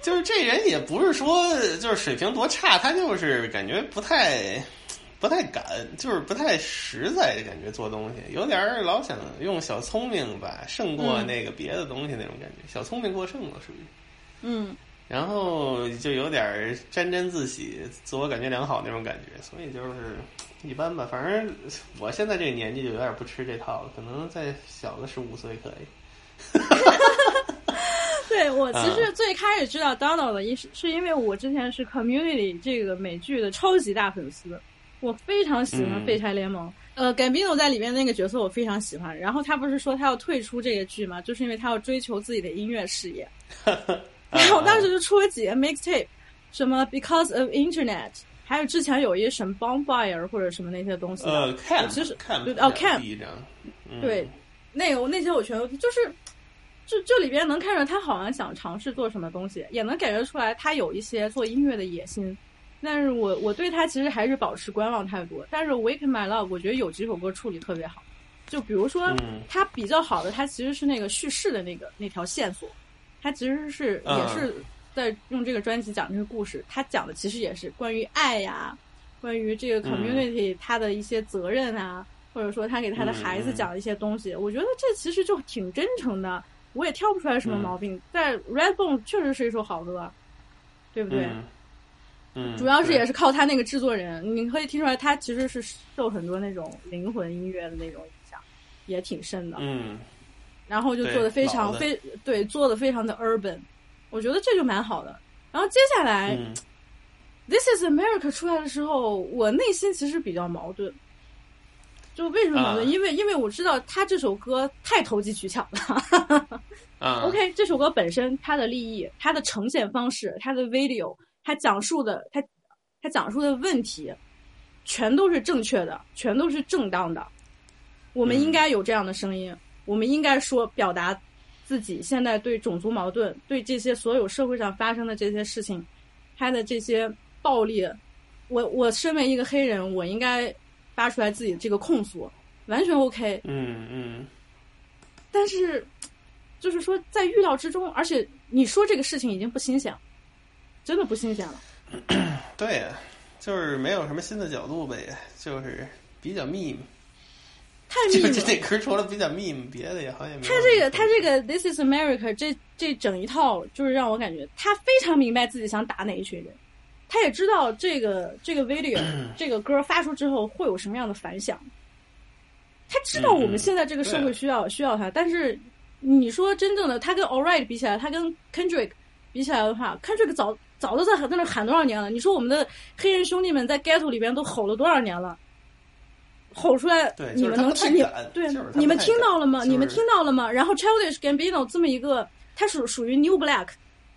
就是这人也不是说就是水平多差，他就是感觉不太不太敢，就是不太实在，感觉做东西有点儿老想用小聪明吧，胜过嗯那个别的东西那种感觉，小聪明过剩了属于。嗯，然后就有点沾沾自喜、自我感觉良好那种感觉，所以就是一般吧。反正我现在这个年纪就有点不吃这套了，可能再小个十五岁可以。对我其嗯实最开始知道 Donald 的，是是因为我之前是 Community 这个美剧的超级大粉丝，我非常喜欢嗯《废柴联盟》呃，Gambino 在里面那个角色我非常喜欢。然后他不是说他要退出这个剧吗，就是因为他要追求自己的音乐事业。然后我当时就出了几个 mixtape，什么 Because of Internet，还有之前有一些什么 Bonfire 或者什么那些东西的。呃，看其实看对哦看对，那个我那些我全都就是，就这里边能看出来他好像想尝试做什么东西，也能感觉出来他有一些做音乐的野心。但是我我对他其实还是保持观望态度。但是《Wake My Love》我觉得有几首歌处理特别好，就比如说嗯他比较好的，他其实是那个叙事的那个那条线索，他其实是嗯也是在用这个专辑讲这个故事，他讲的其实也是关于爱呀，关于这个嗯 community 他的一些责任啊，或者说他给他的孩子讲的一些东西，我觉得这其实就挺真诚的，我也挑不出来什么嗯毛病。但 Redbone 确实是一首好歌，对不对？嗯嗯，主要是也是靠他那个制作人，你可以听出来他其实是受很多那种灵魂音乐的那种影响，也挺深的。嗯然后就做的非常非对，做的非常的 urban，我觉得这就蛮好的。然后接下来、嗯 This is America 出来的时候，我内心其实比较矛盾。就为什么矛盾？啊因为因为我知道他这首歌太投机取巧了。啊 OK，这首歌本身它的立意、它的呈现方式、它的 video、它讲述的、他他讲述的问题，全都是正确的，全都是正当的。我们嗯应该有这样的声音，我们应该说表达自己现在对种族矛盾、对这些所有社会上发生的这些事情，他的这些暴力，我我身为一个黑人，我应该发出来自己这个控诉，完全 OK。嗯嗯但是，就是说在预料之中，而且你说这个事情已经不新鲜了，真的不新鲜了。对呀，就是没有什么新的角度呗，就是比较 meme，太密了。就这这歌除了比较 meme，别的也好像也没有他这个他这个 This is America 这这整一套，就是让我感觉他非常明白自己想打哪一群人，他也知道这个 这个 video 这个歌发出之后会有什么样的反响，他知道我们现在这个社会需要、需要他，但是你说真正的他跟 All Right 比起来，他跟 Kendrick 比起来的话，Kendrick 早早都在在那喊多少年了？你说我们的黑人兄弟们在 ghetto 里边都吼了多少年了？吼出来，你们能听你敢对你们听到了吗？你们听到了吗？然后 Childish Gambino 这么一个，他属属于 New Black，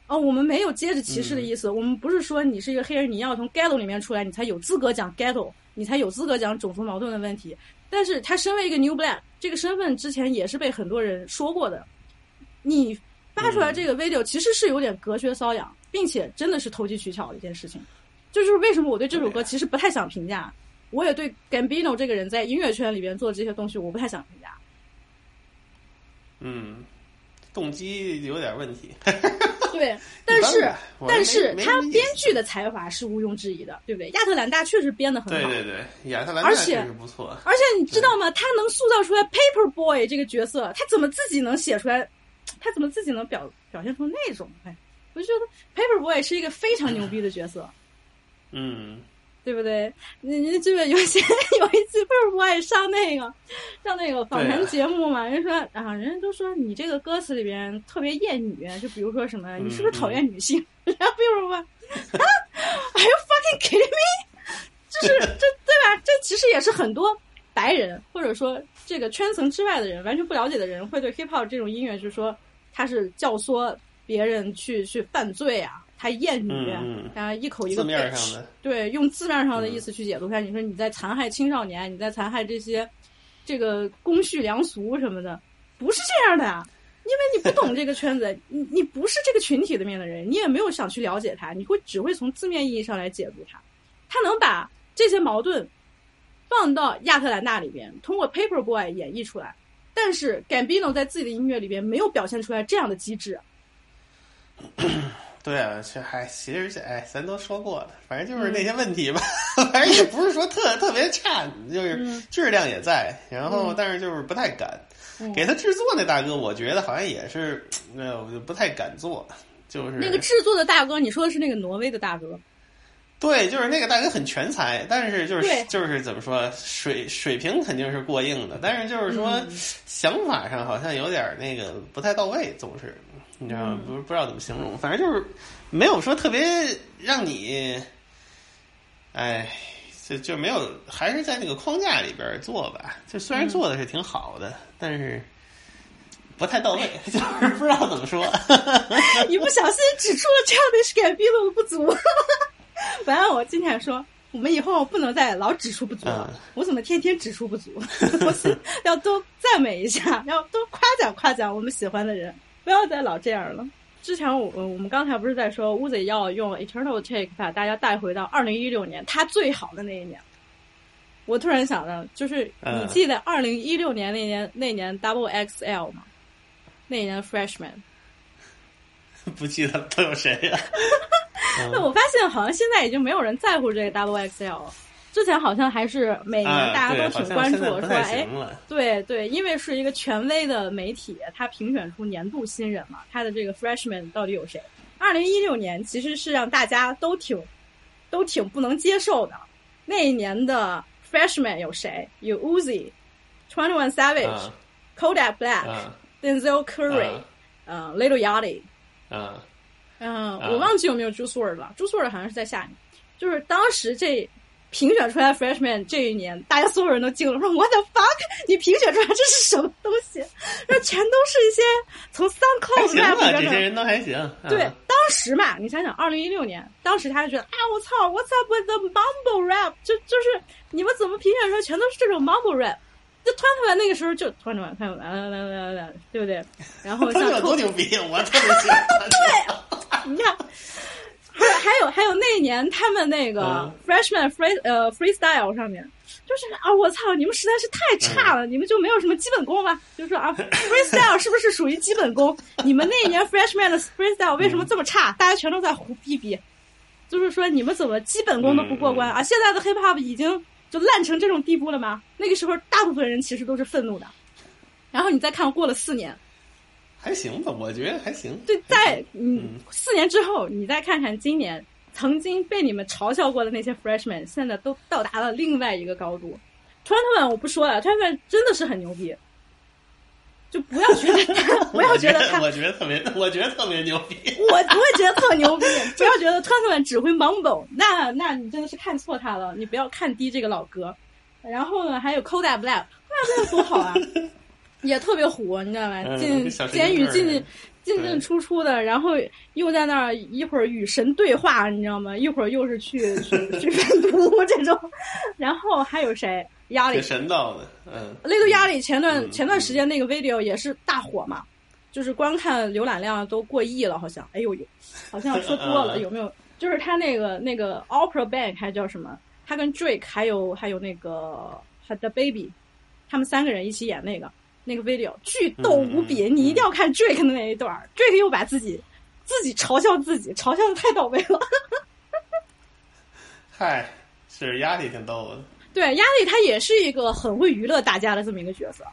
哦，我们没有接着歧视的意思，我们不是说你是一个黑人，你要从 ghetto 里面出来，你才有资格讲 ghetto，你才有资格讲种族矛盾的问题。但是他身为一个 New Black，这个身份之前也是被很多人说过的。你发出来这个 video 其实是有点隔靴搔痒，并且真的是投机取巧的一件事情。这就是为什么我对这首歌其实不太想评价。我也对 Gambino 这个人在音乐圈里边做的这些东西，我不太想评价。嗯，动机有点问题。对，但是但是他编剧的才华是毋庸置疑的，对不对？亚特兰大确实编的很好，对对对，亚特兰大确实不错。而且你知道吗？他能塑造出来 Paper Boy 这个角色，他怎么自己能写出来他怎么自己能表表现出那种？哎，我就觉得 Paperboy 是一个非常牛逼的角色，嗯，对不对？你你记得有一些 有一次 Paperboy 上那个上那个访谈节目嘛，人说啊，人家都说你这个歌词里边特别厌女，就比如说什么，你是不是讨厌女性？然后 Paperboy 啊，Are you fucking kidding me？就是这对吧？这其实也是很多白人或者说这个圈层之外的人完全不了解的人会对 hip hop 这种音乐，就是说它是教唆别人去去犯罪啊，他厌女，嗯然后一口一个字面上的，对，用字面上的意思去解读它。你说你在残害青少年，你在残害这些这个公序良俗什么的，不是这样的啊。因为你不懂这个圈子，你你不是这个群体里面的人，你也没有想去了解他，你会只会从字面意义上来解读他。他能把这些矛盾放到亚特兰大里边，通过 Paperboy 演绎出来，但是 Gambino 在自己的音乐里边没有表现出来这样的机制。对啊，这还其实这哎，咱都说过了，反正就是那些问题吧，反正也不是说特特别差，就是嗯质量也在，然后嗯但是就是不太敢。嗯给他制作那大哥，我觉得好像也是，那，我就不太敢做，就是那个制作的大哥，你说的是那个挪威的大哥？对，就是那个大哥很全才，但是就是就是怎么说，水水平肯定是过硬的，但是就是说、嗯想法上好像有点那个不太到位，总是你知道吗？不是不知道怎么形容，反正就是没有说特别让你，哎，就就没有，还是在那个框架里边做吧。就虽然做的是挺好的，但是不太到位，就是不知道怎么说。一不小心指出了这样的 改变的不足。本来我今天说，我们以后不能再老指出不足了。嗯我怎么天天指出不足？我是要多赞美一下，要多夸奖夸奖我们喜欢的人，不要再老这样了。之前我我们刚才不是在说乌贼要用 Eternal Take 把大家带回到二零一六年他最好的那一年。我突然想到，就是你嗯记得二零一六年那年那年 Double XL 吗？那年 Freshman。不记得都有谁呀、那我发现好像现在已经没有人在乎这个 Double XL 了。之前好像还是每年啊，大家都挺关注，说好像现在不太哎，对对，因为是一个权威的媒体，它评选出年度新人嘛，它的这个 freshman 到底有谁？二零一六年其实是让大家都挺都挺不能接受的。那一年的 freshman 有谁？有 Uzi、Twenty One Savage、啊 Kodak Black、啊 Denzel Curry、啊嗯、Little Yachty。啊！嗯，啊我忘记有没有 Juice WRLD 了，Juice WRLD 好像是在下面。就是当时这评选出来 Freshman 这一年，大家所有人都惊了，说 What the fuck？你评选出来这是什么东西？这全都是一些从还 SoundCloud 行 rap 吧，里边的。这些人都还行。啊对，当时嘛，你想想，二零一六年，当时他就觉得啊，我操，What's up with the mumble rap？就就是你们怎么评选出来全都是这种 mumble rap？就突然突然那个时候就团团团团来来来来，对不对？然后像多牛逼，我特别喜欢 对。你看，还有还有还有那一年他们那个嗯 freshman free 呃 freestyle 上面，就是啊我操，你们实在是太差了，你们就没有什么基本功吗？就是说啊 freestyle 是不是属于基本功？你们那一年 freshman 的 freestyle 为什么这么差？大家全都在胡逼逼，就是说你们怎么基本功都不过关啊？现在的 hip hop 已经就烂成这种地步了吗？那个时候大部分人其实都是愤怒的。然后你再看，过了四年，还行吧，我觉得还行。对，在嗯四年之后，你再看看今年曾经被你们嘲笑过的那些 freshman，现在都到达了另外一个高度。Twenty One 我不说了，，Twenty One 真的是很牛逼，就不要觉得 他，不要觉得他，我觉得特别，我觉得特别牛逼。我我也觉得特牛逼。不要觉得川特只会 mumble，那那你真的是看错他了。你不要看低这个老哥。然后呢，还有 Kodak Black，Kodak Black 多好啊，也特别火，你知道吧？嗯进小神监狱进进进进出出的，然后又在那儿一会儿与神对话，你知道吗？一会儿又是去去去 贩毒这种，然后还有谁？压力挺神道的，嗯，那个压力前段、嗯前段时间那个 video 也是大火嘛，就是观看浏览量都过亿了，好像。哎呦呦，好像说多了，嗯有没有？就是他那个那个 Opera Bank 还叫什么？他跟 Drake 还有还有那个 The Baby，他们三个人一起演那个那个 video，巨逗无比，你一定要看 Drake 的那一段儿。Drake 又把自己自己嘲笑自己，嘲笑的太到位了。嗨，是压力挺逗的。对，压力他也是一个很会娱乐大家的这么一个角色，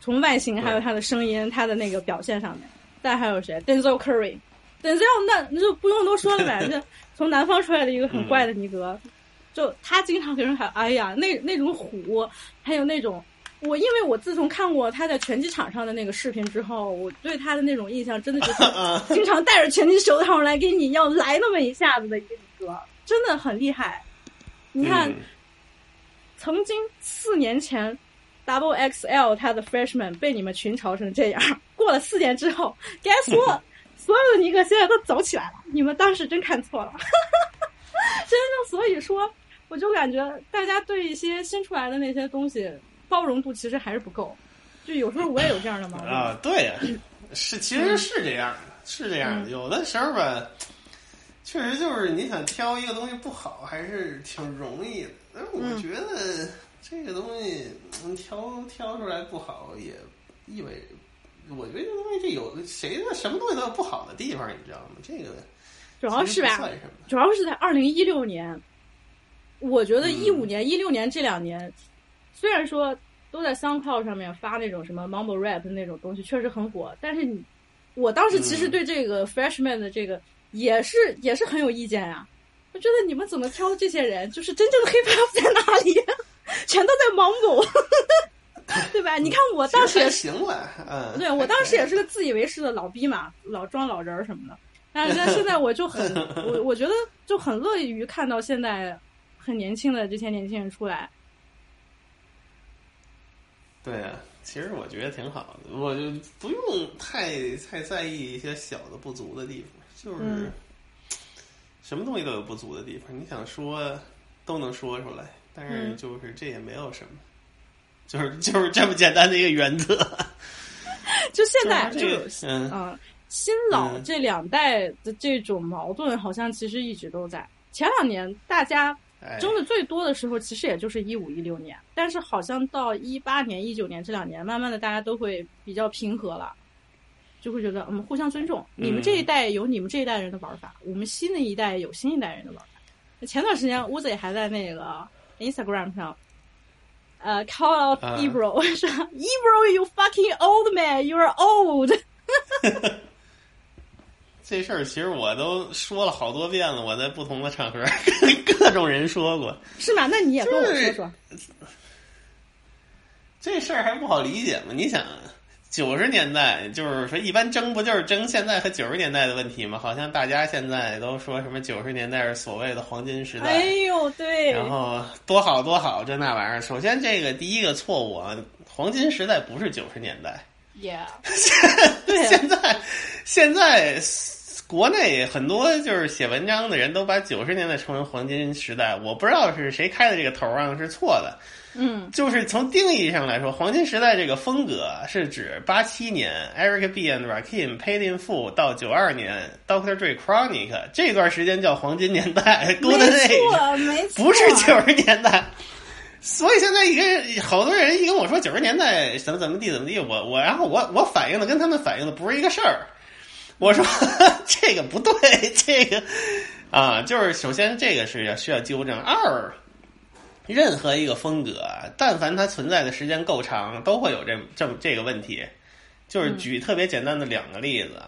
从外形还有他的声音、他的那个表现上面。再还有谁？Denzel Curry，Denzel 那那就不用多说了呗，就从南方出来的一个很怪的尼哥，就他经常给人喊哎呀，那那种虎，还有那种。我因为我自从看过他在拳击场上的那个视频之后，我对他的那种印象真的就是 经常戴着拳击手套来给你要来那么一下子的一个哥，真的很厉害。你看，曾经四年前 Double XL 他的 Freshman 被你们群嘲成这样，过了四年之后，Guess what？所有的尼克现在都走起来了，你们当时真看错了。真的，所以说，我就感觉大家对一些新出来的那些东西。包容度其实还是不够，就有时候我也有这样的毛病啊。对呀，是其实是这样的，是这样的。有的时候吧，确实就是你想挑一个东西不好，还是挺容易的。但是我觉得这个东西挑挑出来不好，也意味着，我觉得这东西这有谁的什么东西都有不好的地方，你知道吗？这个主要是吧，主要是在二零一六年，我觉得一五年、一六年这两年。虽然说都在 SoundCloud 上面发那种什么 Mumble Rap 那种东西，确实很火，但是你，我当时其实对这个 Freshman 的这个也是也是很有意见呀。我觉得你们怎么挑的这些人，就是真正的 Hip Hop 在哪里？全都在 Mumble，对吧？你看我当时也行了，嗯，对我当时也是个自以为是的老逼嘛，老装老人儿什么的。但是现在我就很，我我觉得就很乐于看到现在很年轻的这些年轻人出来。对啊，其实我觉得挺好的，我就不用太太在意一些小的不足的地方，就是什么东西都有不足的地方，你想说都能说出来，但是就是这也没有什么，就是就是这么简单的一个原则。就现在就嗯，新老这两代的这种矛盾，好像其实一直都在。前两年大家。争的最多的时候，其实也就是一五一六年，但是好像到一八年、一九年这两年，慢慢的大家都会比较平和了，就会觉得我们互相尊重。你们这一代有你们这一代人的玩法，我们新的一代有新一代人的玩法。前段时间乌贼还在那个 Instagram 上，呃，call out Ebro 说，Ebro，you fucking old man，you're old。这事儿其实我都说了好多遍了，我在不同的场合 跟各种人说过。是吗？那你也跟我说说。这事儿还不好理解吗？你想，九十年代就是说，一般争不就是争现在和九十年代的问题吗？好像大家现在都说什么九十年代是所谓的黄金时代。哎呦，对。然后多好多好，这那玩意儿。首先，这个第一个错误啊，黄金时代不是九十年代。Yeah，对，现在现在国内很多就是写文章的人都把九十年代称为黄金时代，我不知道是谁开的这个头啊，是错的。嗯，就是从定义上来说，黄金时代这个风格是指八七年 Eric B and Rakim Paid in Full 到九二年 Doctor Dre Chronic 这段时间叫黄金年代，Golden Age，没错，不是九十年代。所以现在一个好多人一跟我说九十年代怎么怎么地怎么地，我我然后我我反映的跟他们反映的不是一个事儿。我说 这个不对，这个啊，就是首先这个是要需要纠正。二，任何一个风格，但凡它存在的时间够长，都会有这这这个问题。就是举特别简单的两个例子，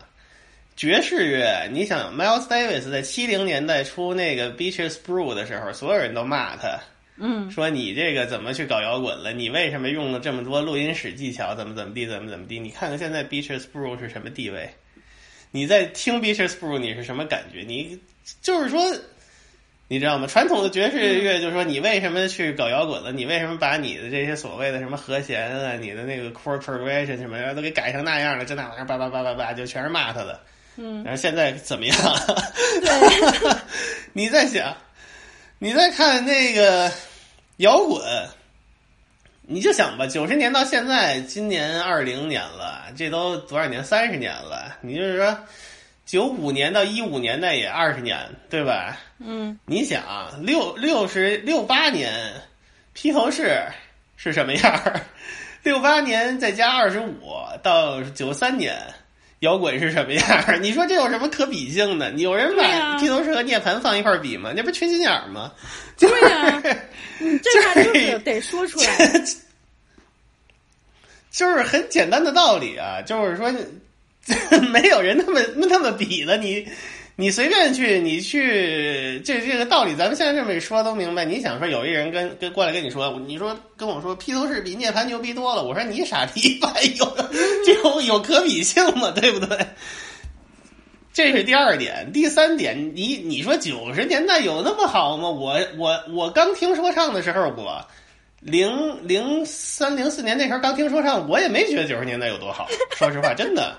爵士乐，你想 Miles Davis 在七零年代出那个 Beaches Brew 的时候，所有人都骂他。嗯，说你这个怎么去搞摇滚了？你为什么用了这么多录音室技巧？怎么怎么地？怎么怎么地？你看看现在 Beaches Brew 是什么地位？你在听 Beaches Brew 你是什么感觉？你就是说，你知道吗？传统的爵士乐就是说，你为什么去搞摇滚了？你为什么把你的这些所谓的什么和弦啊，你的那个 chord progression 什么的都给改成那样了？这那玩意儿叭叭叭叭叭，就全是骂他的。嗯，然后现在怎么样？对，你在想。你再看那个摇滚，你就想吧，九十年到现在，今年二零年了，这都多少年？三十年了。你就是说，九五年到一五年那也二十年，对吧？嗯。你想，六六十六八年披头士是什么样？六八年再加二十五到九三年。摇滚是什么样？你说这有什么可比性的？有人把披头士和涅槃放一块比吗？那不缺心眼儿吗？对呀，这话就是得说出来。就是很简单的道理啊，就是说没有人那么那么比的，你你随便去，你去这这个道理，咱们现在这么一说都明白。你想说有一人跟跟过来跟你说，你说跟我说披头士比涅槃牛逼多了，我说你傻逼吧，有 这有可比性吗？对不对？这是第二点，第三点，你你说九十年代有那么好吗？我我我刚听说唱的时候，我零零三零四年那时候刚听说唱，我也没觉得九十年代有多好。说实话，真的。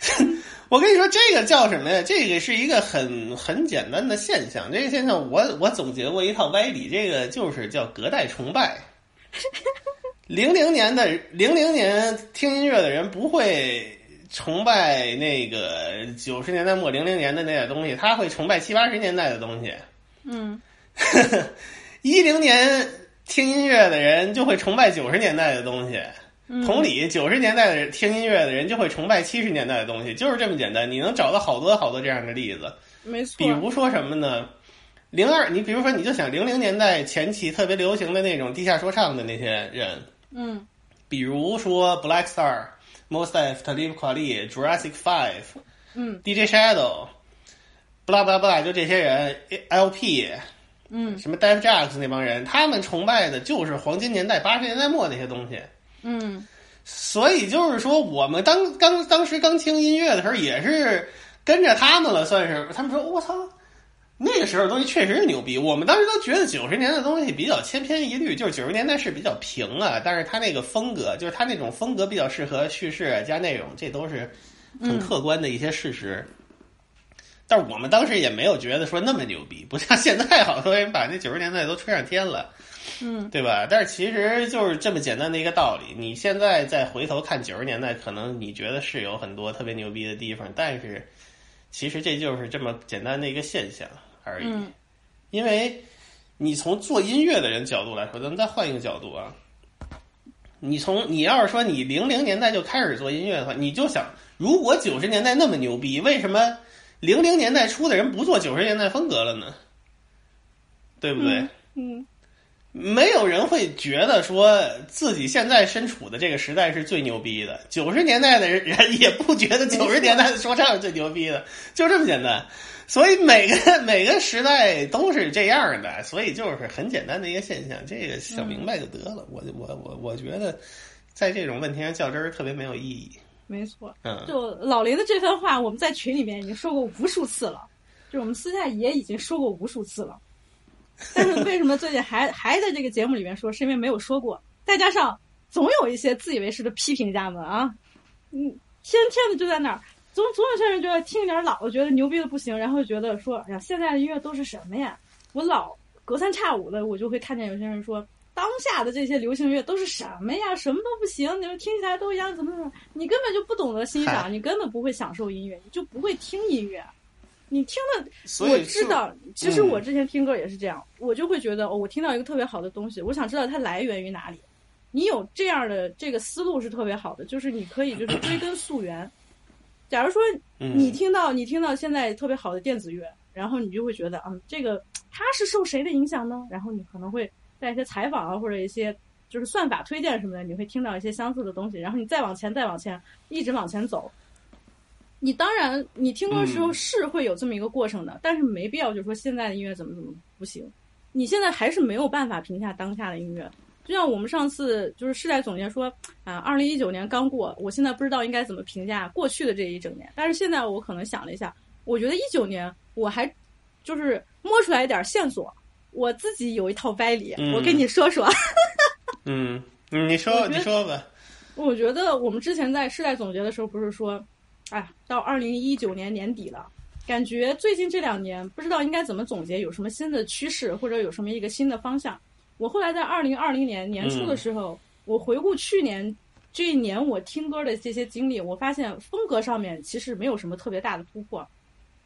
我跟你说，这个叫什么呀？这个是一个很很简单的现象。这个现象，我我总结过一套歪理，这个就是叫隔代崇拜。零零年的零零年听音乐的人不会。崇拜那个九十年代末零零年的那些东西，他会崇拜七八十年代的东西。嗯，一零年听音乐的人就会崇拜九十年代的东西。同理，九十年代的人听音乐的人就会崇拜七十年代的东西，就是这么简单。你能找到好多好多这样的例子。没错。比如说什么呢？零二，你比如说，你就想零零年代前期特别流行的那种地下说唱的那些人。嗯。比如说 Black Star。Most Def、Talib Kweli、Jurassic Five，嗯，DJ Shadow，不拉不拉不拉，就这些人，LP，嗯，什么 Dave Jacks 那帮人，他们崇拜的就是黄金年代八十年代末那些东西，嗯，所以就是说，我们当刚当时刚听音乐的时候，也是跟着他们了，算是他们说，我操。那个时候东西确实是牛逼，我们当时都觉得九十年代东西比较千篇一律，就是九十年代是比较平啊，但是他那个风格，就是他那种风格比较适合叙事加内容，这都是很客观的一些事实。但是我们当时也没有觉得说那么牛逼，不像现在好多人把那九十年代都吹上天了，嗯，对吧？但是其实就是这么简单的一个道理。你现在再回头看九十年代，可能你觉得是有很多特别牛逼的地方，但是其实这就是这么简单的一个现象。而已，因为你从做音乐的人角度来说，咱们再换一个角度啊。你从你要是说你零零年代就开始做音乐的话，你就想，如果九十年代那么牛逼，为什么零零年代初的人不做九十年代风格了呢？对不对？嗯，没有人会觉得说自己现在身处的这个时代是最牛逼的。九十年代的人也不觉得九十年代的说唱是最牛逼的，就这么简单。所以每个 每个时代都是这样的，所以就是很简单的一个现象，这个想明白就得了。我我我我觉得，在这种问题上较真儿特别没有意义。没错，嗯，就老林的这番话，我们在群里面已经说过无数次了，就我们私下也已经说过无数次了。但是为什么最近还还在这个节目里面说，是因为没有说过。再加上总有一些自以为是的批评家们啊，嗯，天天的就在那儿。总总有些人觉得听一点老，觉得牛逼的不行，然后觉得说，哎呀，现在的音乐都是什么呀？我老隔三差五的，我就会看见有些人说，当下的这些流行乐都是什么呀？什么都不行，你们听起来都一样，怎么怎么？你根本就不懂得欣赏，你根本不会享受音乐，你就不会听音乐。你听了，我知道，其实我之前听歌也是这样，我就会觉得，哦，我听到一个特别好的东西，我想知道它来源于哪里。你有这样的这个思路是特别好的，就是你可以就是追根溯源。假如说你听到你听到现在特别好的电子乐，然后你就会觉得，啊，这个它是受谁的影响呢？然后你可能会在一些采访啊或者一些就是算法推荐什么的，你会听到一些相似的东西。然后你再往前再往前，一直往前走。你当然你听歌的时候是会有这么一个过程的，但是没必要就说现在的音乐怎么怎么不行。你现在还是没有办法评价当下的音乐。就像我们上次就是世代总结说啊，二零一九年刚过，我现在不知道应该怎么评价过去的这一整年。但是现在我可能想了一下，我觉得一九年我还就是摸出来一点线索，我自己有一套歪理，我跟你说说。嗯，你说你说吧。我觉得我们之前在世代总结的时候不是说，哎，到二零一九年年底了，感觉最近这两年不知道应该怎么总结，有什么新的趋势或者有什么一个新的方向。我后来在二零二零年年初的时候，我回顾去年这一年我听歌的这些经历，我发现风格上面其实没有什么特别大的突破。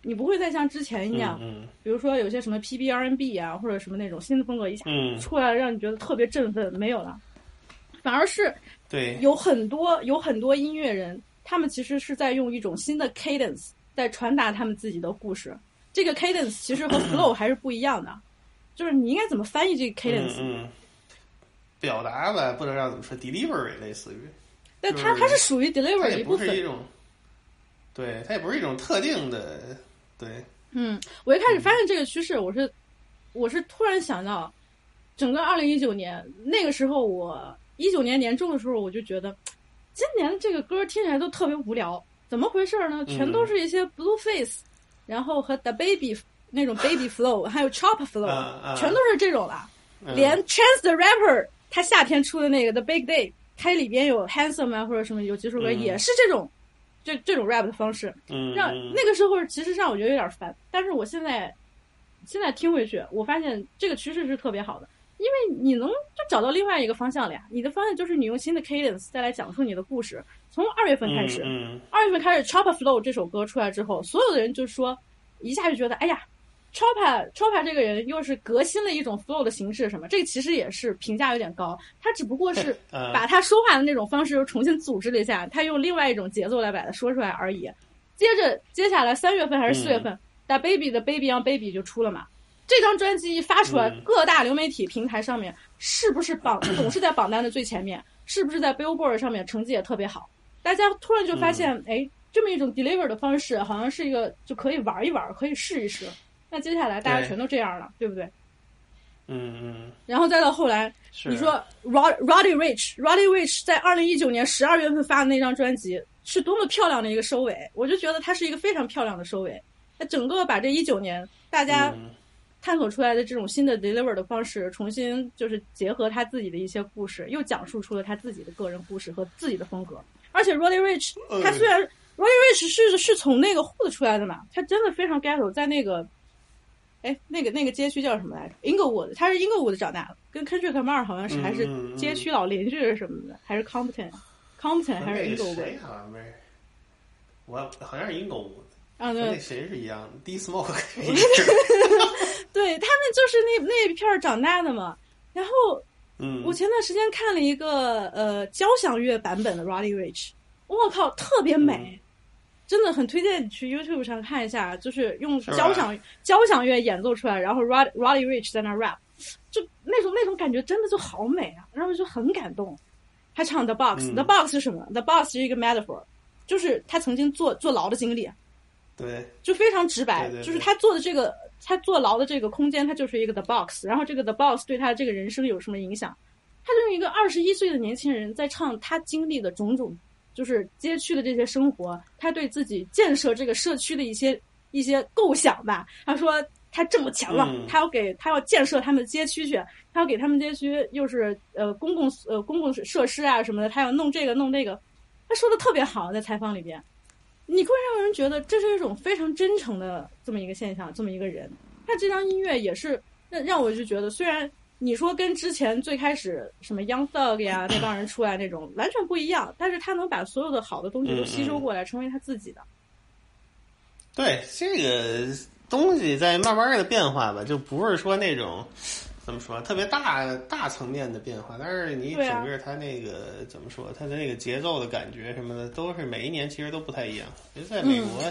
你不会再像之前一样，比如说有些什么 PBRNB 啊，或者什么那种新的风格一下出来，让你觉得特别振奋，没有了。反而是对有很多有很多音乐人，他们其实是在用一种新的 cadence 在传达他们自己的故事。这个 cadence 其实和 flow 还是不一样的。就是你应该怎么翻译这个 cadence？嗯表达吧，不能让怎么说，delivery 类似于，但它就是它是属于它 deliver 的也一部分。不是一种，对，它也不是一种特定的，对，嗯，我一开始发现这个趋势，我是我是突然想到，整个二零一九年那个时候，我一九年年中的时候，我就觉得今年这个歌听起来都特别无聊，怎么回事呢？全都是一些 Blueface，、然后和 The Baby 那种 Baby Flow，还有 Chop Flow，、全都是这种了。嗯连 Chance the Rapper 他夏天出的那个 The Big Day，它里边有 Handsome 啊或者什么有几首歌嗯也是这种，这这种 rap 的方式。嗯，让嗯那个时候其实让我觉得有点烦，但是我现在现在听回去，我发现这个趋势是特别好的，因为你能就找到另外一个方向了呀。你的方向就是你用新的 cadence 再来讲述你的故事。从二月份开始，嗯二、月份开始 Chopper Flow 这首歌出来之后，所有的人就说一下就觉得，哎呀。Chopper Chopper 这个人又是革新了一种 flow 的形式，什么？这个其实也是评价有点高。他只不过是 嗯把他说话的那种方式又重新组织了一下，他用另外一种节奏来把它说出来而已。接着接下来三月份还是四月份，大 Baby 的 Baby on Baby 就出了嘛。这张专辑一发出来，嗯各大流媒体平台上面是不是榜 总是在榜单的最前面？是不是在 Billboard 上面成绩也特别好？大家突然就发现，哎、这么一种 deliver 的方式，好像是一个就可以玩一玩，可以试一试。那接下来大家全都这样了，对不对？嗯嗯，然后再到后来，你说 Rod Roddy Rich，Roddy Rich 在二零一九年十二月份发的那张专辑是多么漂亮的一个收尾，我就觉得它是一个非常漂亮的收尾。它整个把这一九年大家嗯探索出来的这种新的 deliver 的方式，重新就是结合他自己的一些故事，又讲述出了他自己的个人故事和自己的风格。而且 Roddy Rich 嗯他虽然 Roddy Rich 是是从那个 Hood 出来的嘛，他真的非常 ghetto，在那个。哎，那个那个街区叫什么来着？Inglewood，他是 Inglewood 长大的，跟 Kendrick Lamar 好像是还是街区老邻居是什么的，还是 Compton，Compton 还是那个 Inglewood 谁好像不是，我好像是 Inglewood，那对，谁是一样的，D Smoke 对他们就是那那一片儿长大的嘛。然后嗯，我前段时间看了一个呃交响乐版本的 Roddy Rich，我靠，特别美，嗯真的很推荐你去 YouTube 上看一下，就是用交响交响乐演奏出来，然后 Rod Roddy Rich 在那 rap，就那种那种感觉真的就好美啊，然后就很感动。还唱 The Box，The、嗯 Box 是什么？The Box 是一个 metaphor，就是他曾经坐坐牢的经历，对，就非常直白，对对对就是他做的这个，他坐牢的这个空间，他就是一个 the box，然后这个 the box 对他的这个人生有什么影响？他就用一个二十一岁的年轻人在唱他经历的种种，就是街区的这些生活，他对自己建设这个社区的一些一些构想吧。他说他挣了钱了，嗯他要给他要建设他们的街区去，他要给他们街区又是呃公共呃公共设施啊什么的，他要弄这个弄那个，他说的特别好，在采访里边。你会让人觉得这是一种非常真诚的这么一个现象，这么一个人。他这张音乐也是让让我就觉得，虽然你说跟之前最开始什么 Young Thug 呀那帮人出来那种完全不一样，但是他能把所有的好的东西都吸收过来，成为他自己的。对这个东西在慢慢的变化吧，就不是说那种怎么说特别大大层面的变化，但是你整个它那个、怎么说，它的那个节奏的感觉什么的，都是每一年其实都不太一样。其实在美国，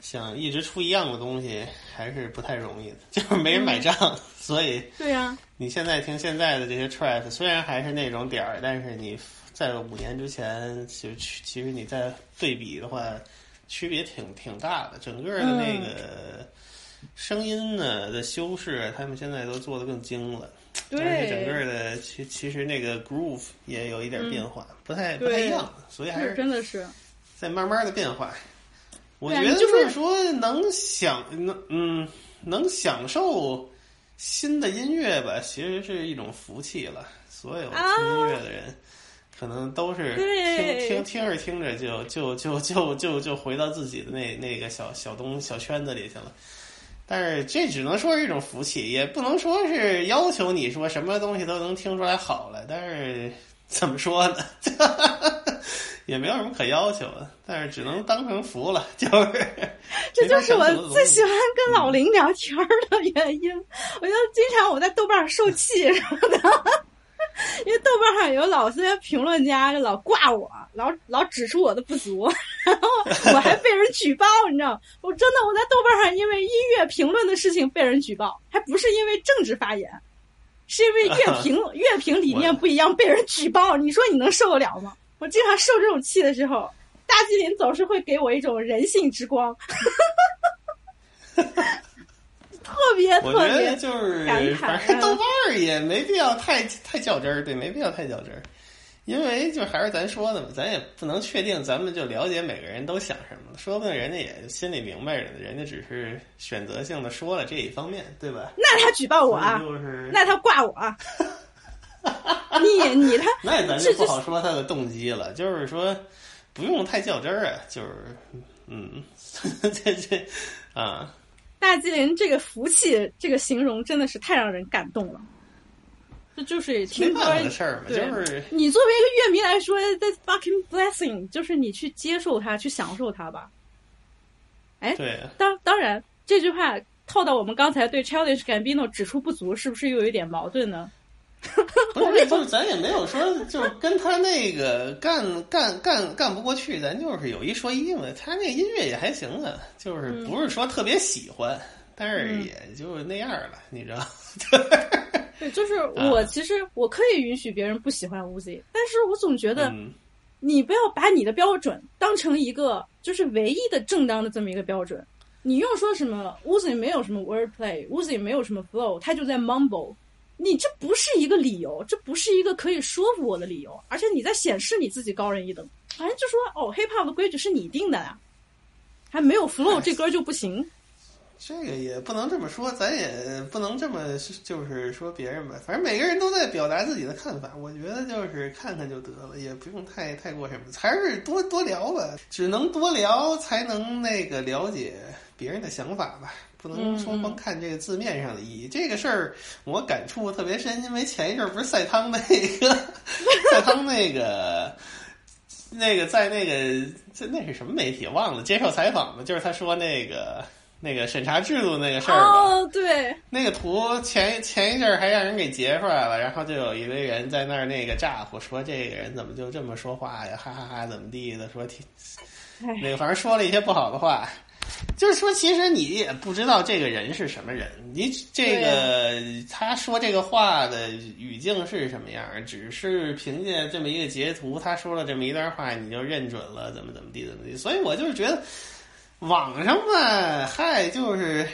想一直出一样的东西还是不太容易的，就是没人买账，所以对呀、你现在听现在的这些 track，虽然还是那种点儿，但是你在五年之前，其实其实你在对比的话，区别挺挺大的。整个的那个声音呢的修饰，他们现在都做的更精了。而且整，个的其其实那个 groove 也有一点变化，不太不太一样，所以还是是真的是，在慢慢的变化。我觉得就是是说能享能嗯能享受新的音乐吧，其实是一种福气了。所有听音乐的人，可能都是听听听着听着就就就就就就回到自己的那那个小小东小圈子里去了。但是这只能说是一种福气，也不能说是要求你说什么东西都能听出来好了。但是怎么说呢？也没有什么可要求的，但是只能当成福了，就是。这就是我最喜欢跟老林聊天儿的原因。我就经常我在豆瓣上受气什么的，因为豆瓣上有老些评论家就老挂我，老老指出我的不足，然后我还被人举报，你知道？我真的我在豆瓣上因为音乐评论的事情被人举报，还不是因为政治发言。是因为乐评 乐评理念不一样被人举报，你说你能受得了吗？我经常受这种气的时候，大吉林总是会给我一种人性之光，特 别我觉特别得就是反正 豆瓣儿也没必要太太较真儿，对，没必要太较真儿。因为就还是咱说的嘛，咱也不能确定咱们就了解每个人都想什么，说不定人家也心里明白着呢，人家只是选择性的说了这一方面，对吧？那他举报我啊，就是那他挂我啊，你你他那咱就不好说他的动机了，就是说不用太较真儿啊，就是嗯，这这啊，大吉林这个福气这个形容真的是太让人感动了。这就是没听歌的事儿嘛，就对是你作为一个乐迷来说，the fucking blessing，就是你去接受它，去享受它吧。哎，对。当当然，这句话套到我们刚才对 Childish Gambino 指出不足，是不是又有一点矛盾呢？不是，就是咱也没有说，就是跟他那个干干干干不过去，咱就是有一说一嘛。他那个音乐也还行啊，就是不是说特别喜欢，但是也就那样了，你知道？对，就是啊我其实我可以允许别人不喜欢 Uzi，但是我总觉得嗯，你不要把你的标准当成一个就是唯一的正当的这么一个标准。你又说什么 Uzi 没有什么 wordplay，Uzi 没有什么 flow，他就在 mumble，你这不是一个理由，这不是一个可以说服我的理由，而且你在显示你自己高人一等。反正就说哦，hip hop 的规矩是你定的呀，还没有 flow 这歌就不行。这个也不能这么说，咱也不能这么就是说别人吧。反正每个人都在表达自己的看法，我觉得就是看看就得了，也不用太太过什么，还是多多聊吧。只能多聊，才能那个了解别人的想法吧。不能说光看这个字面上的意义。这个事儿我感触特别深，因为前一阵儿不是赛汤那个赛汤那个。那个在那个在那是什么媒体忘了接受采访嘛？就是他说那个那个审查制度那个事儿吧。哦，对，那个图前前一阵儿还让人给截出来了，然后就有一堆人在那儿那个咋呼说这个人怎么就这么说话呀，哈哈哈怎么地的，说挺哎那个反正说了一些不好的话。就是说，其实你也不知道这个人是什么人，你这个他说这个话的语境是什么样，只是凭借这么一个截图，他说了这么一段话，你就认准了怎么怎么地怎么地。所以我就是觉得，网上吧，嗨，就是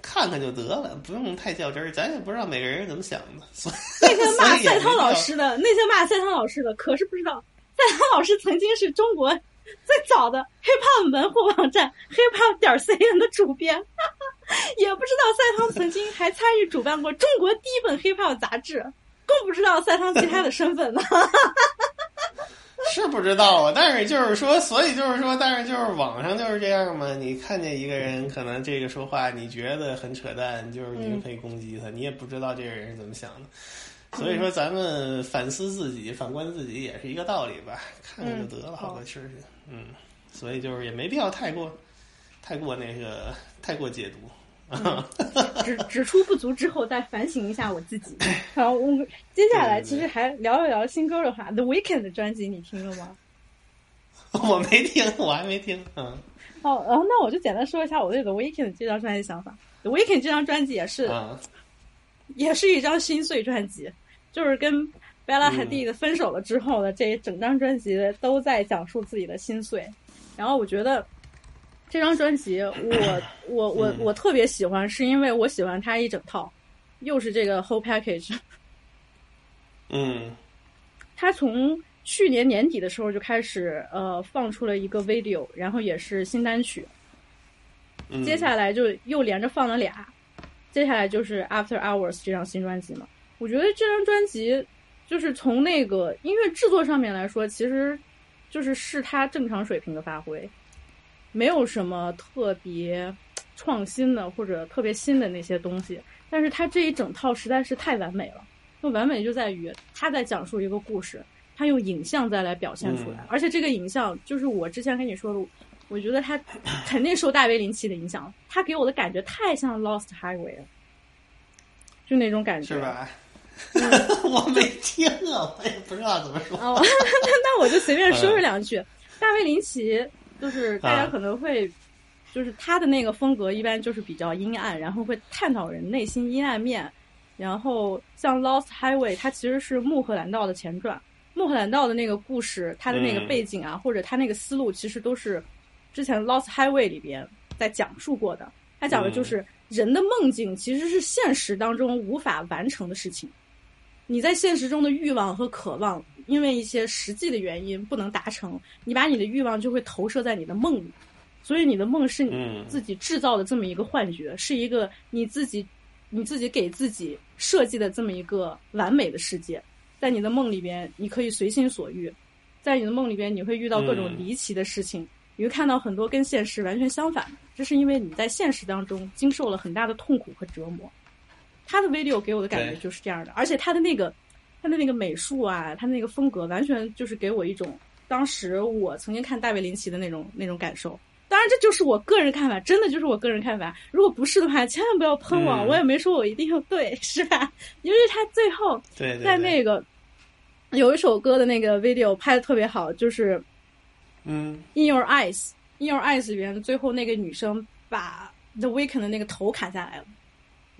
看看就得了，不用太较真儿，咱也不知道每个人是怎么想的。所以 那些骂赛汤没必要老师的，那些骂赛涛老师的，可是不知道赛涛老师曾经是中国最早的 hiphop 门户网站 hiphop 点 cn 的主编，也不知道赛汤曾经还参与主办过中国第一本 hiphop 杂志，更不知道赛汤其他的身份呢。是不知道啊，但是就是说，所以就是说，但是就是网上就是这样嘛。你看见一个人，可能这个说话你觉得很扯淡，就是你就可以攻击他，你也不知道这个人是怎么想的。所以说，咱们反思自己、反观自己也是一个道理吧，看看就得了，好多事情。嗯，所以就是也没必要太过、太过那个、太过解读。指指出不足之后，再反省一下我自己。好，我们接下来其实还聊一聊新歌的话，The Weekend 的专辑你听了吗？我没听，我还没听。嗯，哦，然后那我就简单说一下我对 The Weekend 这张专辑想法。The Weekend 这张专辑也是、嗯，也是一张心碎专辑，就是跟 Bella Hadid 分手了之后的这一整张专辑都在讲述自己的心碎。然后我觉得这张专辑我 我我我特别喜欢，是因为我喜欢它一整套，又是这个 whole package。嗯他从去年年底的时候就开始呃放出了一个 video，然后也是新单曲，嗯，接下来就又连着放了俩，接下来就是 After Hours 这张新专辑嘛。我觉得这张专辑就是从那个音乐制作上面来说，其实就是是他正常水平的发挥，没有什么特别创新的或者特别新的那些东西。但是他这一整套实在是太完美了，那完美就在于他在讲述一个故事，他用影像再来表现出来，嗯而且这个影像就是我之前跟你说的，我觉得他 肯定受大卫林奇的影响，他给我的感觉太像 Lost Highway 了，就那种感觉，是？吧？我没听啊，我也不知道怎么说。哦，那那我就随便说说两句。大卫林奇就是大家可能会，就是他的那个风格一般就是比较阴暗，然后会探讨人内心阴暗面，然后像《Lost Highway》，它其实是《穆赫兰道》的前传，《穆赫兰道》的那个故事，它的那个嗯背景啊，或者它那个思路，其实都是之前《Lost Highway》里边在讲述过的。它讲的就是人的梦境其实是现实当中无法完成的事情。你在现实中的欲望和渴望，因为一些实际的原因不能达成，你把你的欲望就会投射在你的梦里，所以你的梦是你嗯自己制造的这么一个幻觉，是一个你自己你自己给自己设计的这么一个完美的世界。在你的梦里边，你可以随心所欲；在你的梦里边，你会遇到各种嗯离奇的事情，你会看到很多跟现实完全相反的。这是因为你在现实当中经受了很大的痛苦和折磨。他的 video 给我的感觉就是这样的，而且他的那个他的那个美术啊，他的那个风格，完全就是给我一种当时我曾经看大卫林奇的那种那种感受。当然，这就是我个人看法，真的就是我个人看法。如果不是的话，千万不要喷我，嗯我也没说我一定要对，是吧？因为他最后在那个有一首歌的那个 video 拍的特别好，就是嗯 In Your Eyes，《In Your Eyes》里面最后那个女生把 The Weeknd 的那个头砍下来了，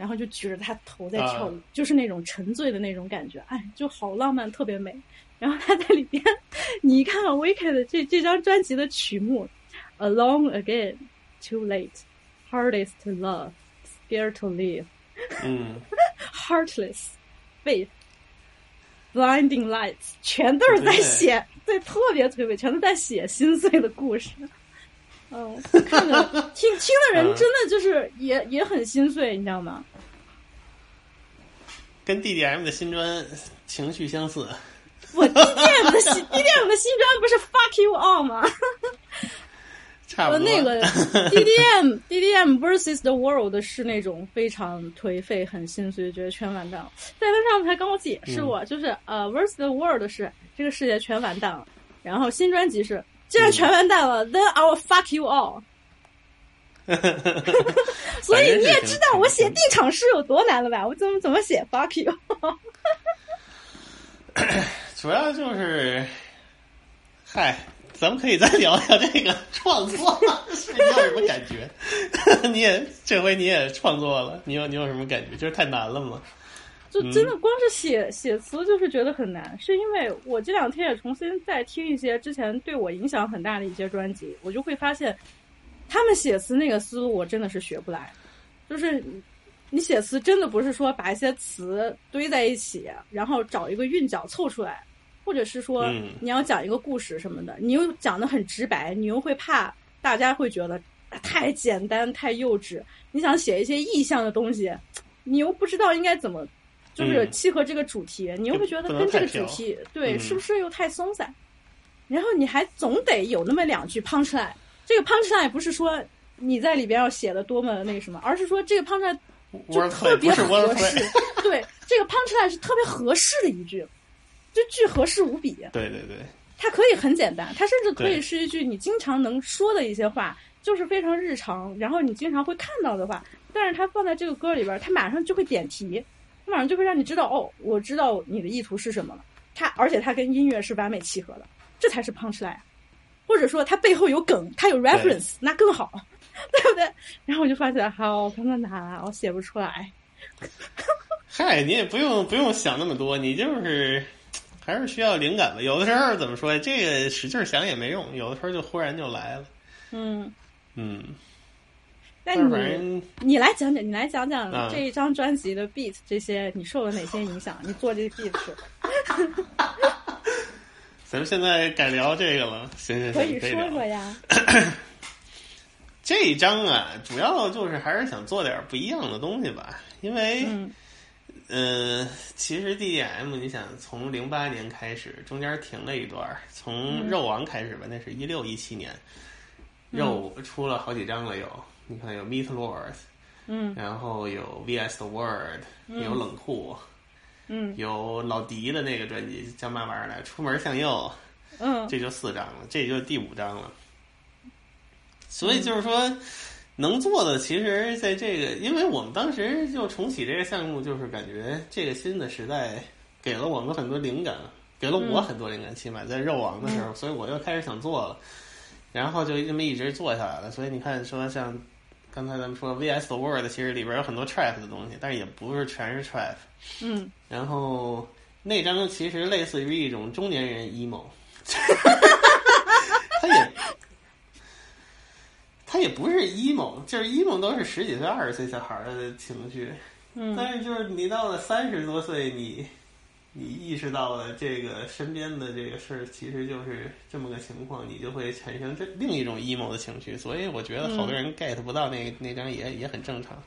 然后就举着他头在跳舞，啊就是那种沉醉的那种感觉，哎，就好浪漫，特别美。然后他在里边，你一看 Weeknd 的这这张专辑的曲目，Alone Again、Too Late、Hardest to Love、Scared to Live、嗯，Heartless、Faith、Blinding Lights，全都是在写，对，特别特别，全都在写心碎的故事。嗯，看着 听听的人嗯真的就是也也很心碎，你知道吗？跟 DDM 的新专情绪相似。我 DDM 的新 DDM 的新专不是 Fuck You All 吗？呃，差不多。那个 DDM DDM versus the world 是那种非常颓废、很心碎，觉得全完蛋了。在那上还跟我解释过，就是呃 versus the world 是这个世界全完蛋了，然后新专辑是既然全完蛋了、t h e n I will fuck you all。所以你也知道我写定场诗有多难了吧？我怎么怎么写 fuck you？主要就是，嗨，咱们可以再聊聊这个创作，是你有什么感觉？你也这回你也创作了，你有你有什么感觉？就是太难了吗？就真的光是写写词就是觉得很难，是因为我这两天也重新再听一些之前对我影响很大的一些专辑，我就会发现，他们写词那个思路我真的是学不来，就是你写词真的不是说把一些词堆在一起，然后找一个韵脚凑出来，或者是说嗯你要讲一个故事什么的，你又讲的很直白，你又会怕大家会觉得太简单太幼稚，你想写一些意象的东西，你又不知道应该怎么。就是嗯契合这个主题，你又会觉得跟这个主题对、嗯是不是又太松散？然后你还总得有那么两句 punch line。这个 punch line 不是说你在里边要写的多么那个什么，而是说这个 punch line 就特别合适。对，这个 punch line 是特别合适的一句，这句合适无比。对对对，它可以很简单，它甚至可以是一句你经常能说的一些话，就是非常日常，然后你经常会看到的话。但是它放在这个歌里边，它马上就会点题，它马上就会让你知道，哦，我知道你的意图是什么了。它而且它跟音乐是完美契合的，这才是 punch line。或者说它背后有梗，它有 reference，那更好，对不对？然后我就发现，好他妈难啊，我写不出来。嗨，你也不用不用想那么多，你就是还是需要灵感吧。有的时候怎么说，这个使劲想也没用，有的时候就忽然就来了。嗯，嗯，但但是反你你来讲讲，你来讲讲啊这一张专辑的 beat 这些，你受了哪些影响？你做这 beat 是 咱们现在改聊这个了，行行行，可以说说呀。这一章啊，主要就是还是想做点不一样的东西吧，因为，嗯。呃，其实 DDM 你想从零八年开始，中间停了一段儿，从嗯。肉王开始吧，那是一六一七年，肉出了好几张了有，你看有 Meat Lords，嗯。然后有 VS the World，有冷酷，嗯。有老迪的那个专辑叫嘛玩意儿来，出门向右，嗯。这就四张了，这就第五张了。所以就是说，能做的其实在这个，因为我们当时就重启这个项目，就是感觉这个新的时代给了我们很多灵感，给了我很多灵感，起码在肉王的时候，所以我又开始想做了，然后就这么一直做下来了。所以你看，说像刚才咱们说 VS the World，其实里边有很多 trap 的东西，但是也不是全是 trap。嗯，然后那张其实类似于一种中年人 emo，他也他也不是 emo，就是 emo 都是十几岁、二十岁小孩儿的情绪，嗯。但是就是你到了三十多岁，你你意识到了这个身边的这个事儿，其实就是这么个情况，你就会产生这另一种 emo 的情绪，所以我觉得好多人 get 不到那那张也也很正常。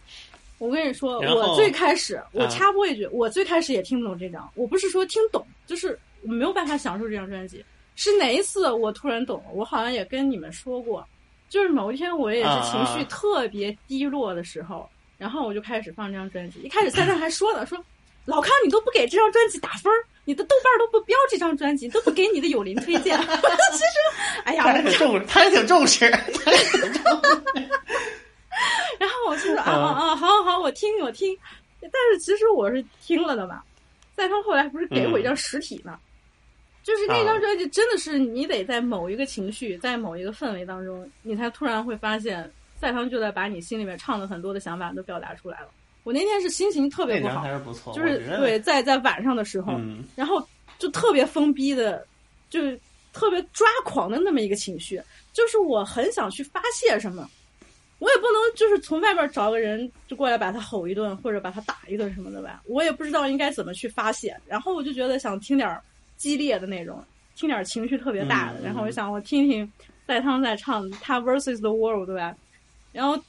我跟你说，我最开始，我啊插播一句，我最开始也听不懂这张，我不是说听懂，就是我没有办法享受这张专辑。是哪一次我突然懂了？我好像也跟你们说过，就是某一天我也是情绪特别低落的时候，然后我就开始放这张专辑。一开始赛特还说呢，说老康你都不给这张专辑打分儿，你的豆瓣儿都不标这张专辑，都不给你的友邻推荐。其实，哎呀，他挺重，他还挺重视，他还挺重视。然后我就说啊嗯啊啊，好好好，我听我听。但是其实我是听了的吧。赛汤后来不是给我一张实体嘛？就是那张专辑真的是你得在某一个情绪，在某一个氛围当中，你才突然会发现赛汤就在把你心里面唱的很多的想法都表达出来了。我那天是心情特别不好还，是不错，就是对在在晚上的时候，嗯。然后就特别疯逼的，就是特别抓狂的那么一个情绪，就是我很想去发泄什么，我也不能就是从外边找个人就过来把他吼一顿或者把他打一顿什么的吧，我也不知道应该怎么去发泄，然后我就觉得想听点儿激烈的那种，听点儿情绪特别大的，嗯然后我想我听听戴汤在唱他 versus the world 对吧，然后就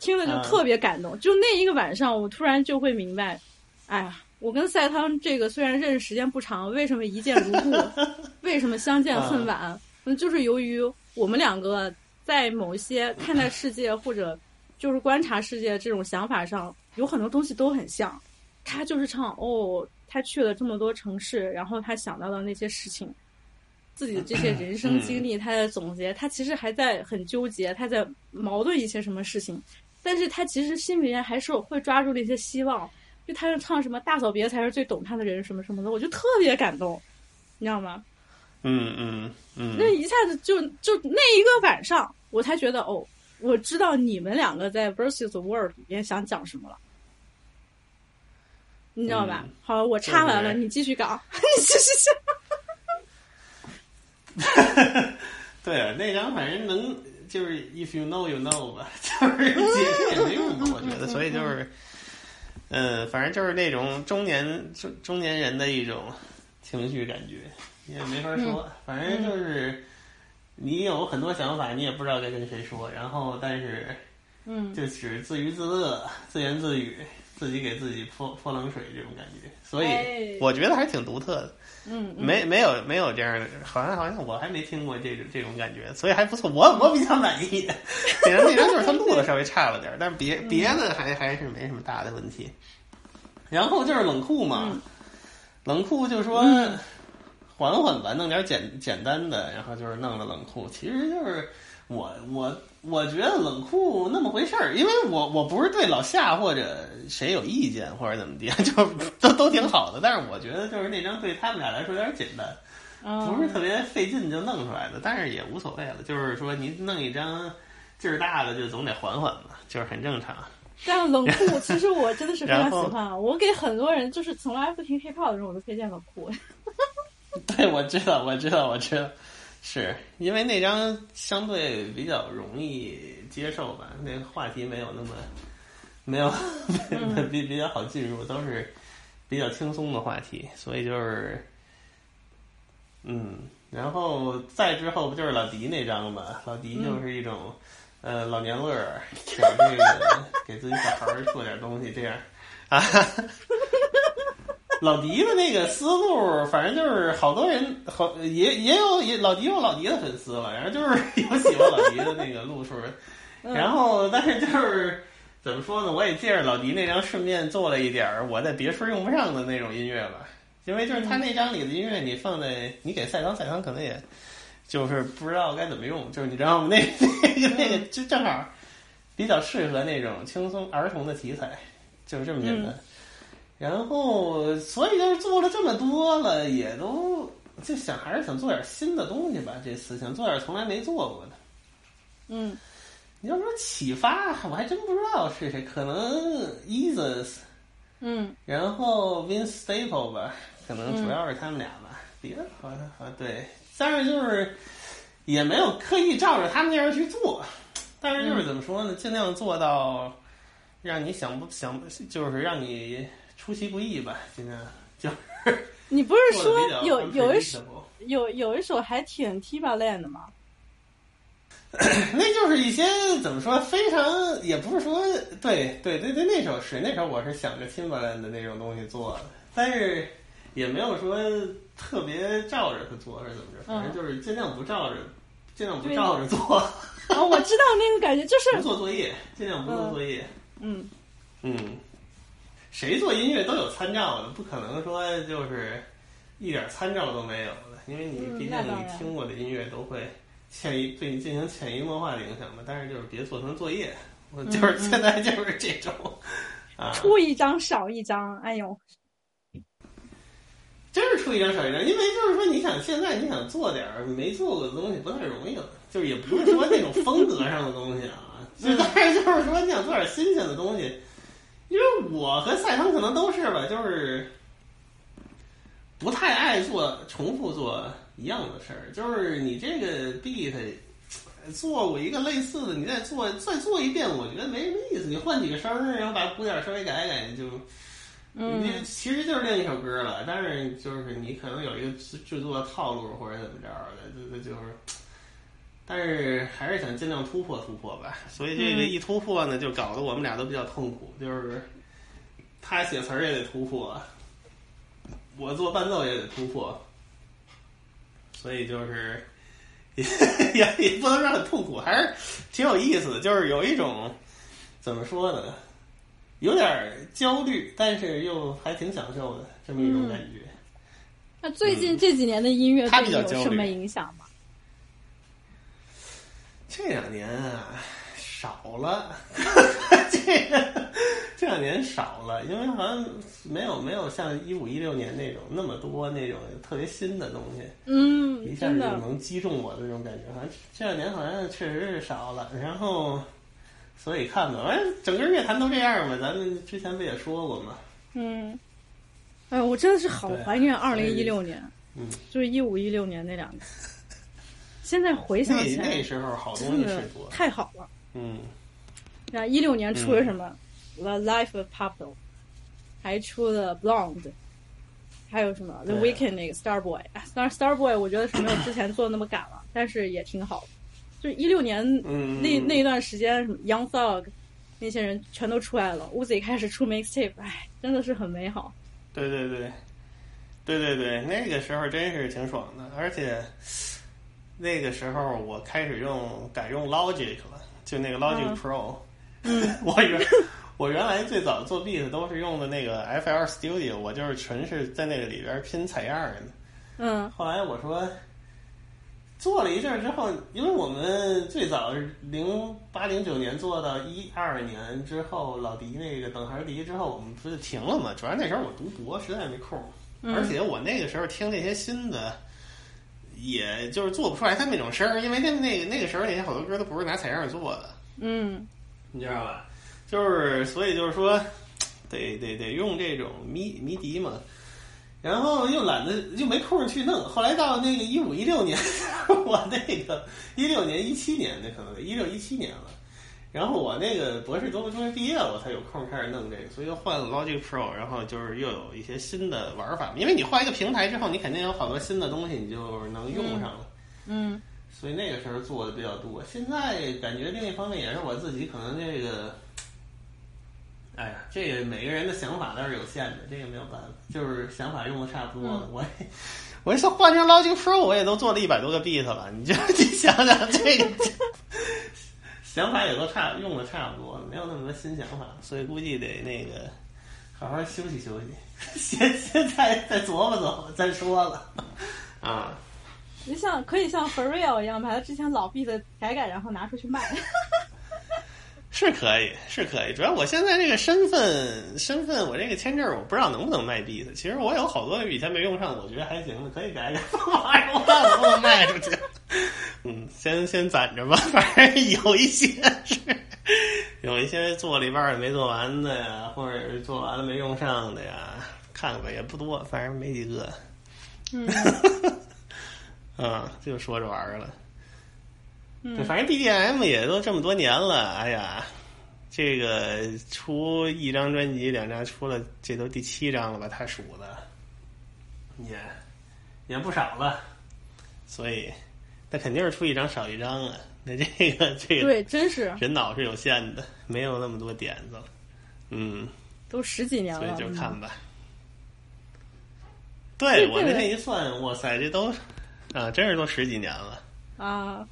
听了就嗯特别感动，就那一个晚上我突然就会明白，哎呀。我跟赛汤这个虽然认识时间不长，为什么一见如故？为什么相见恨晚？嗯，就是由于我们两个在某一些看待世界或者就是观察世界这种想法上，有很多东西都很像。他就是唱哦，他去了这么多城市，然后他想到的那些事情，自己的这些人生经历，他在总结，他其实还在很纠结，他在矛盾一些什么事情，但是他其实心里面还是会抓住了一些希望。就他是唱什么大嫂别才是最懂他的人什么什么的，我就特别感动，你知道吗？嗯嗯嗯，那一下子就就那一个晚上，我才觉得哦，我知道你们两个在 versus the world 里面想讲什么了，你知道吧？嗯好，我插完了，你继续搞，你继续讲。对啊，那张反正能就是 if you know you know 吧，就是解释也没用吧，我觉得，所以就是，嗯，反正就是那种中年中中年人的一种情绪感觉，也没法说，反正就是你有很多想法，你也不知道该跟谁说，然后但是嗯。就只自娱自乐、自言自语，自己给自己泼泼冷水这种感觉，所以哎。我觉得还是挺独特的。嗯，嗯。没没有没有这样的，好像好像我还没听过这种这种感觉，所以还不错，我我比较满意。那张那张就是他录的稍微差了点儿，但是别别的还还是没什么大的问题。然后就是冷酷嘛，嗯。冷酷就说、嗯。缓缓吧，弄点简简单的，然后就是弄了冷酷，其实就是我我我觉得冷酷那么回事儿，因为我我不是对老夏或者谁有意见或者怎么地，就都都挺好的，但是我觉得就是那张对他们俩来说有点简单。不是特别费劲就弄出来的，但是也无所谓了。就是说，你弄一张劲儿大的，就总得缓缓嘛，就是很正常。但冷酷，其实我真的是非常喜欢啊。我给很多人就是从来不听 hiphop 的人，我都推荐冷酷。对，我知道，我知道，我知道，是因为那张相对比较容易接受吧，那个话题没有那么没有 比比较好进入，都是比较轻松的话题，所以就是嗯，然后再之后不就是老迪那张嘛？老迪就是一种、呃老年乐儿，给这个给自己小孩儿做点东西这样啊。老迪的那个思路，反正就是好多人好也也有也老迪有老迪的粉丝了，然后就是 有喜欢老迪的那个路数，然后但是就是怎么说呢？我也借着老迪那张，顺便做了一点儿我在别处用不上的那种音乐吧，因为就是他那张里的音乐，你放在你给赛康，赛康可能也就是不知道该怎么用，就是你知道吗？那那个那个就正好比较适合那种轻松儿童的题材，就是这么简单。然后，所以就是做了这么多了，也都就想还是想做点新的东西吧。这次想做点从来没做过的，嗯。你要说启发，我还真不知道是谁，可能 Eases，嗯。然后 Vince Staple 吧，可能主要是他们俩吧，别的好像好像对，但是就是也没有刻意照着他们那样去做，但是就是怎么说呢，尽量做到让你想不想，就是让你出其不意吧，今天就。是 你不是说有有一首有有一首还挺 Timbaland 的吗？那就是一些怎么说，非常也不是说对对对对，那首是那首我是想着 Timbaland 的那种东西做的，但是也没有说特别照着他做是怎么着，反正就是尽量不照着，尽量不照着做，啊，我知道那个感觉，就是不做作业，尽量不做作业。嗯。嗯，谁做音乐都有参照的，不可能说就是一点参照都没有的，因为你嗯毕竟你听过的音乐都会潜移对你进行潜移默化的影响嘛。但是就是别做成作业，我嗯就是现在就是这种啊，出一张少一张，哎呦，真是出一张少一张，因为就是说你想现在你想做点儿没做过的东西不太容易了，就是也不是说那种风格上的东西啊，就但是就是说你想做点新鲜的东西，因为我和赛腾可能都是吧，就是不太爱做重复做一样的事儿，就是你这个 beat 做过一个类似的，你再做再做一遍，我觉得没什么意思。你换几个声儿，然后把鼓点稍微改改，就嗯。你其实就是另一首歌了，但是就是你可能有一个制制作套路或者怎么着的，这这就是，但是还是想尽量突破突破吧。所以这个嗯一突破呢，就搞得我们俩都比较痛苦，就是他写词儿也得突破，我做伴奏也得突破，所以就是 也也也不能说很痛苦，还是挺有意思的，就是有一种怎么说呢？有点儿焦虑，但是又还挺享受的这么一种感觉。那最近这几年的音乐对你比较焦虑有什么影响吗？这两年啊，少了，这个这两年少了，因为好像没有没有像一五一六年那种那么多那种特别新的东西，嗯一，下子，就能击中我的那种感觉。好像这两年好像确实是少了，然后所以看吧，反正整个乐坛都这样嘛，咱们之前不也说过嘛，嗯，哎，我真的是好怀念二零一六年，嗯，就是一五一六年那两年。现在回想起来那，时候好东西是多，太好了。嗯。然后一六年出了什么《The Life of Pablo》，还出了《Blonde》，还有什么《The Weekend》那个《Starboy》。哎当然，《Starboy》我觉得是没有之前做的那么赶了，但是也挺好的。就一六年嗯，那那一段时间，什么 Young Thug 那些人全都出来了，Uzi 开始出 mixtape，哎，真的是很美好。对对对，对对对，那个时候真是挺爽的，而且那个时候我开始用改用 Logic 了，就那个 Logic 嗯 Pro。嗯我原我原来最早做 beat 都是用的那个 FL Studio，我就是纯是在那个里边拼采样的。嗯后来我说，做了一阵儿之后，因为我们最早是零八零九年做到一二年之后，老迪那个等孩迪之后，我们不就停了嘛？主要那时候我读博，实在没空，嗯而且我那个时候听那些新的。也就是做不出来他那种声儿，因为那那个那个时候那些好多歌都不是拿采样做的，嗯你知道吧？就是所以就是说，得得得用这种迷迷笛嘛，然后又懒得又没空去弄。后来到那个一五一六年，我那个一六年一七年那可能一六一七年了。然后我那个博士终终于毕业了，我才有空开始弄这个，所以又换了 Logic Pro，然后就是又有一些新的玩法。因为你换一个平台之后，你肯定有好多新的东西，你就能用上了。嗯所以那个时候做的比较多。现在感觉另一方面也是我自己可能这个，哎呀，这个每个人的想法都是有限的，这个没有办法，就是想法用的差不多了。我也我这换成 Logic Pro，我也都做了一百多个 beat 了，你就你想想这个。想法也都差用的差不多了，没有那么多新想法，所以估计得那个好好休息休息，现现在再琢磨琢磨再说了啊。你像可以像 For Real 一样，把他之前老 beat 改改，然后拿出去卖。是可以，是可以。主要我现在这个身份，身份我这个签证，我不知道能不能卖 beat。其实我有好多以前没用上，我觉得还行的，可以改改。玩意儿我看能不能卖出去。嗯，先 先攒着吧，反正有一些是，有一些做了一半也没做完的呀，或者是做完了没用上的呀，看看吧也不多，反正没几个。嗯 啊，就说着玩儿了。嗯，反正 BDM 也都这么多年了，哎呀，这个出一张专辑、两张，出了这都第七张了吧？他数的，也也不少了，所以那肯定是出一张少一张啊。那这个这个对，真是人脑是有限的，没有那么多点子了，嗯，都十几年所以了，就看吧。这个对我那天一算，哇塞，这都啊，真是都十几年了。啊。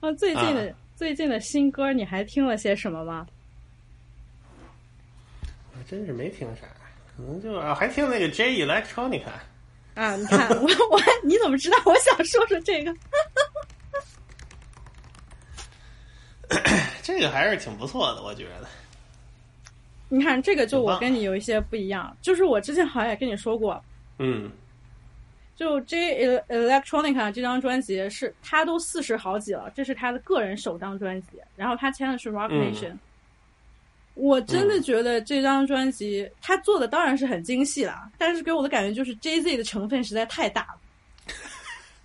啊，最近的、最近的新歌你还听了些什么吗？我真是没听啥，可能就啊还听那个 J Electronica，啊，你看我我你怎么知道我想说说这个？这个还是挺不错的，我觉得。你看这个就我跟你有一些不一样，就是我之前好像也跟你说过，嗯就 J Electronica 这张专辑是他都四十好几了，这是他的个人首张专辑，然后他签的是 Rock 嗯 Nation。我真的觉得这张专辑他做的当然是很精细了，但是给我的感觉就是 Jay Z 的成分实在太大了。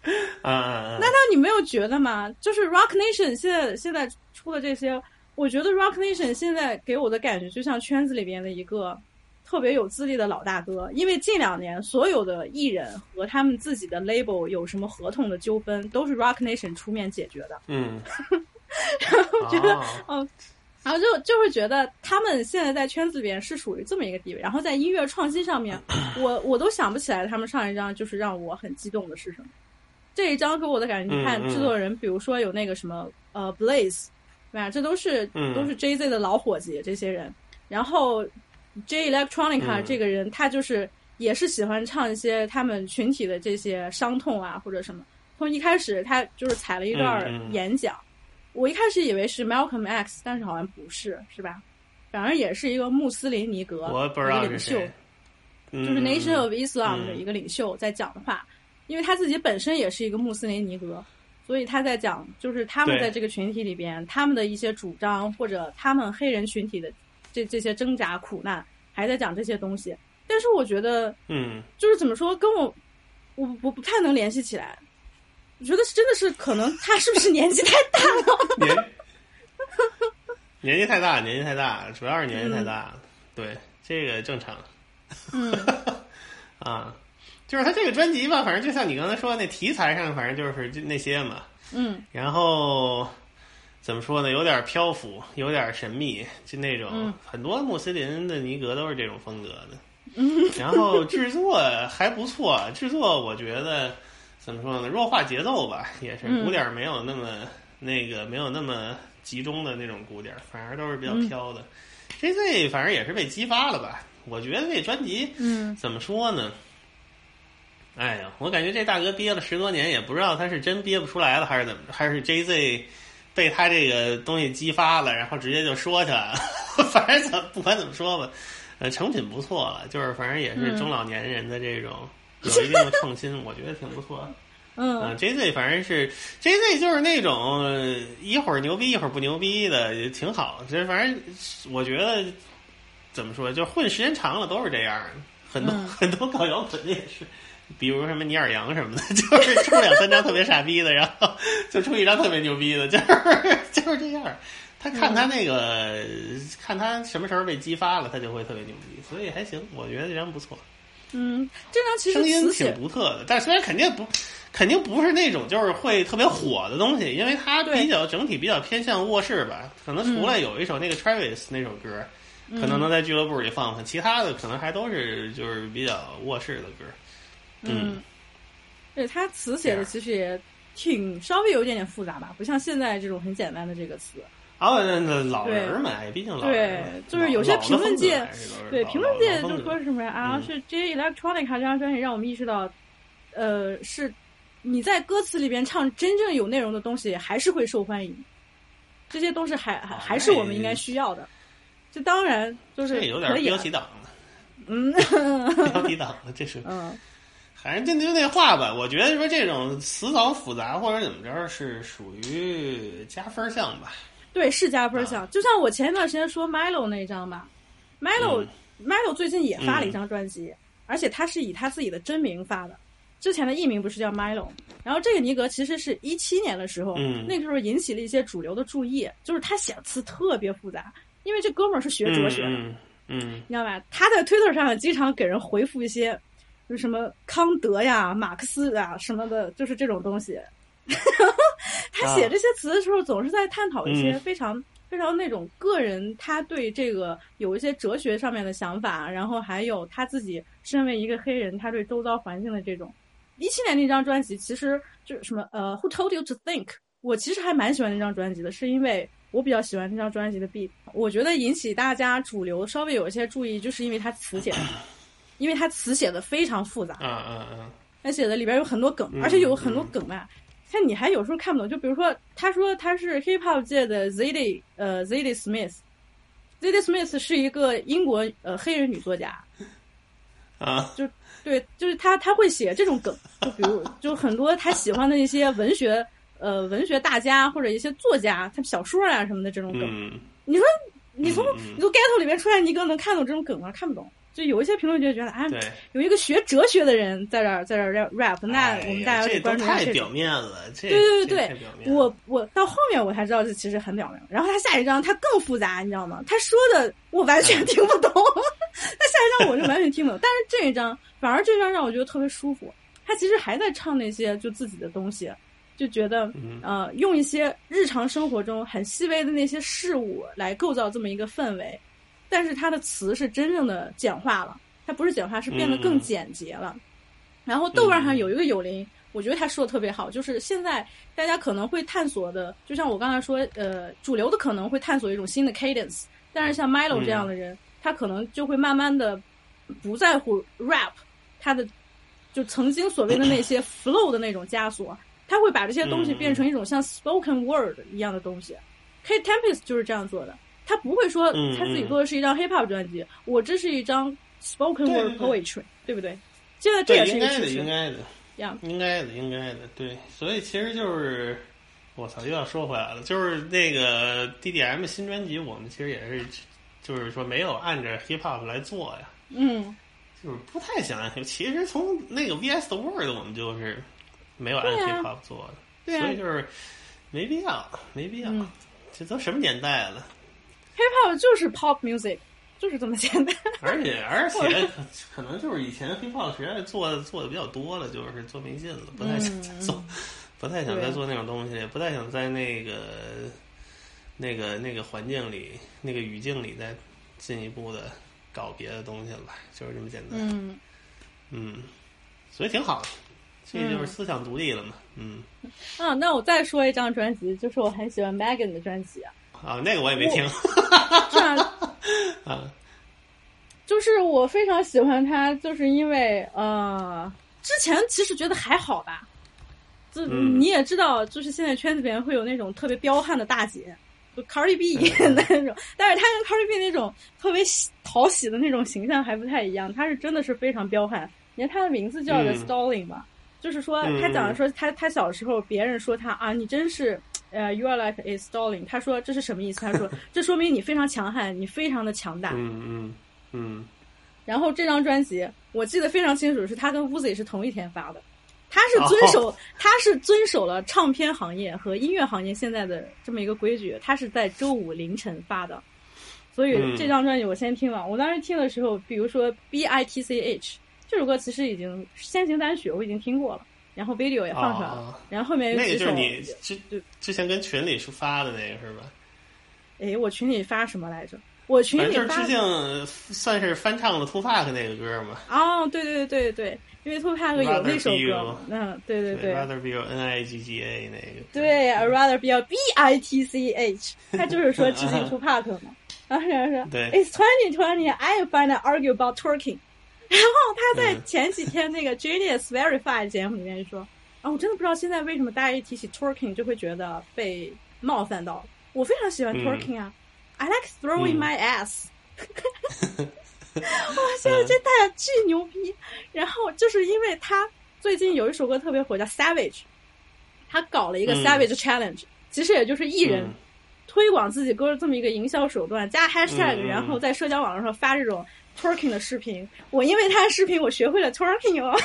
啊啊啊！难道你没有觉得吗？就是 Rock Nation 现在现在出的这些，我觉得 Rock Nation 现在给我的感觉就像圈子里边的一个特别有资历的老大哥。因为近两年所有的艺人和他们自己的 label 有什么合同的纠纷，都是 Rock Nation 出面解决的。嗯，然后觉得哦然后就就会觉得他们现在在圈子里边是属于这么一个地位，然后在音乐创新上面，我我都想不起来他们上一张就是让我很激动的是什么。这一张给我的感觉，你看制作人，比如说有那个什么呃 Blaze，对吧？这都是嗯都是 Jay Z 的老伙计，这些人。然后 J Electronica 嗯这个人，他就是也是喜欢唱一些他们群体的这些伤痛啊或者什么。从一开始他就是采了一段嗯嗯演讲，我一开始以为是 Malcolm X，但是好像不是，是吧？反正也是一个穆斯林尼格我不知道一个领袖，就就是 Nation of Islam 嗯的一个领袖在讲的话，因为他自己本身也是一个穆斯林尼格，所以他在讲就是他们在这个群体里边，他们的一些主张或者他们黑人群体的这这些挣扎苦难，还在讲这些东西。但是我觉得，嗯就是怎么说，跟我我我不太能联系起来。我觉得是真的是可能他是不是年纪太大了？年年纪太大，年纪太大，主要是年纪太大，对这个正常。嗯 啊，就是他这个专辑吧，反正就像你刚才说那题材上，反正就是就那些嘛。嗯然后怎么说呢？有点漂浮，有点神秘，就那种、嗯很多穆斯林的尼格都是这种风格的。嗯然后制作还不错，制作我觉得怎么说呢？弱化节奏吧，也是嗯鼓点儿没有那么、那个没有那么集中的那种鼓点儿，反而都是比较嗯飘的。J Z 反正也是被激发了吧？我觉得这专辑嗯怎么说呢？哎呀，我感觉这大哥憋了十多年，也不知道他是真憋不出来了，还是怎么，还是 J Z 被他这个东西激发了，然后直接就说起来了。反正怎么不管怎么说吧，呃，成品不错了，就是反正也是嗯中老年人的这种有一定的创新，我觉得挺不错。嗯嗯，J Z 反正是 J Z 就是那种呃一会儿牛逼一会儿不牛逼的，也挺好。就是反正我觉得怎么说，就混时间长了都是这样，很多、嗯 很多搞摇滚的也是。比如什么尼尔杨什么的，就是出两三张特别傻逼的，然后就出一张特别牛逼的，就是 就是这样。他看他那个，看他什么时候被激发了，他就会特别牛逼，所以还行，我觉得这张不错。嗯，这张其实声音挺独特的，但虽然肯定不，肯定不是那种就是会特别火的东西，因为它比较整体比较偏向卧室吧。可能除了有一首那个 Travis 那首歌，可能能在俱乐部里放放，其他的可能还都是就是比较卧室的歌。嗯，对他词写的其实也挺稍微有一点点复杂吧，不像现在这种很简单的这个词。啊，那那老人嘛，哎毕竟老人对就是有些评论界对，评论界就说什么呀？啊，嗯是 J Electronica 这张专辑让我们意识到，呃，是你在歌词里边唱真正有内容的东西，还是会受欢迎。这些都是还还还是我们应该需要的。这当然就是这有点 标题党了，嗯标题党了，这是嗯 反正就就那话吧，我觉得说这种词藻复杂或者怎么着是属于加分项吧。对，是加分啊项。就像我前一段时间说 Milo 那一张吧，Milo、Milo 最近也发了一张专辑，而且他是以他自己的真名发的，之前的艺名不是叫 Milo。然后这个尼格其实是一七年的时候，嗯那个时候引起了一些主流的注意，就是他写的词特别复杂，因为这哥们儿是学哲学的，嗯嗯你知道吧？他在推特上经常给人回复一些，就是什么康德呀、马克思啊什么的，就是这种东西。他写这些词的时候，总是在探讨一些嗯非常、非常那种个人他对这个有一些哲学上面的想法，然后还有他自己身为一个黑人，他对周遭环境的这种。一七年那张专辑其实就是什么呃，Who Told You to Think？我其实还蛮喜欢那张专辑的，是因为我比较喜欢那张专辑的 beat。我觉得引起大家主流稍微有一些注意，就是因为他词写的，因为他词写的非常复杂，嗯嗯嗯他写的里边有很多梗，嗯而且有很多梗啊。像你还有时候看不懂，就比如说，他说他是 hip hop 界的 Zadie，呃，Zadie Smith，Zadie Smith 是一个英国呃黑人女作家，啊。就对，就是他他会写这种梗，就比如就很多他喜欢的一些文学呃文学大家或者一些作家，他小说啊什么的这种梗，嗯。你说你从你从 ghetto 里面出来，你更能看懂这种梗吗？看不懂。就有一些评论就觉得，哎，有一个学哲学的人在这儿在这儿 rap，那我们大家关注一下这种太表。面了，这对对对这太表面了我我到后面我才知道这其实很表面。然后他下一章他更复杂，你知道吗？他说的我完全听不懂，他下一章我就完全听不懂。但是这一章反而这一章让我觉得特别舒服。他其实还在唱那些就自己的东西，就觉得嗯。呃用一些日常生活中很细微的那些事物来构造这么一个氛围，但是他的词是真正的简化了，它不是简化，是变得更嗯。简洁了。然后豆瓣上有一个友邻，我觉得他说的特别好，就是现在大家可能会探索的，就像我刚才说，呃，主流的可能会探索一种新的 cadence，但是像 Milo 这样的人，他可能就会慢慢的不在乎 rap，他的就曾经所谓的那些 flow 的那种枷锁，他会把这些东西嗯变成一种像 spoken word 一样的东西。Kate Tempest 就是这样做的，他不会说嗯他自己做的是一张 hip hop 专辑，我这是一张 spoken word poetry，对不对？现在这，也是应该的，应。该的，呀应该的，应该的，对。所以其实就是，我操，又要说回来了，就是那个 DDM 新专辑，我们其实也是，就是说没有按着 hip hop 来做呀，嗯，就是不太想按。其实从那个 VS 的 Word，我们就是没有按 hip hop 做的，对啊所以就是没必要，没必要。嗯这都什么年代了？hip hop 就是 pop music，就是这么简单。而且而且可能就是以前 hip hop 实在做做的比较多了，就是做没劲了，不太想再做，不太想再做那种东西，也不太想在那个那个那个环境里、那个语境里再进一步的搞别的东西了，就是这么简单。嗯，嗯，所以挺好的，这就是思想独立了嘛。嗯，啊，那我再说一张专辑，就是我很喜欢 Megan 的专辑啊，啊，那个我也没听是啊 啊。就是我非常喜欢他，就是因为呃，之前其实觉得还好吧，就、嗯你也知道，就是现在圈子里面会有那种特别彪悍的大姐，就 Cardi B 那种，但是她跟 Cardi B 那种特别喜讨喜的那种形象还不太一样，她是真的是非常彪悍。你看她的名字叫 The 嗯 Stalling 嘛，就是说他讲的说他他小时候别人说他啊，你真是。呃、y o u are like is stalling。他说这是什么意思？他说 这说明你非常强悍，你非常的强大。嗯嗯嗯然后这张专辑我记得非常清楚，是他跟 Uzi 是同一天发的。他是遵守，他是遵守了唱片行业和音乐行业现在的这么一个规矩，他是在周五凌晨发的。所以嗯这张专辑我先听了，我当时听的时候，比如说 B I T C H 这首歌其实已经先行单曲我已经听过了，然后 video 也放出来了，哦然后后面那个，就是你之对之前跟群里是发的那个是吧？哎，我群里发什么来着？我群里发就是致敬，算是翻唱的 Tupac 那个歌嘛。哦，对对对对对，因为 Tupac 有那首歌嗯，对对对。，Rather be your N I G G A 那个。对 rather be a B I T C H，他就是说致敬 Tupac 嘛。然后然后说对，It's twenty twenty, I find argue about twerking。然后他在嗯。前几天那个 Genius Verified 节目里面说，啊，我真的不知道现在为什么大家一提起 twerking 就会觉得被冒犯到。我非常喜欢嗯。twerking 啊、i like throwing 嗯。my ass。哇，现在这大家巨牛逼！然后就是因为他最近有一首歌特别火，叫《Savage》，他搞了一个嗯。Savage Challenge，、其实也就是艺人嗯。推广自己歌这么一个营销手段，加 hashtag，、然后在社交网络上发这种 twerking 的视频。我因为他的视频，我学会了 twerking 哦。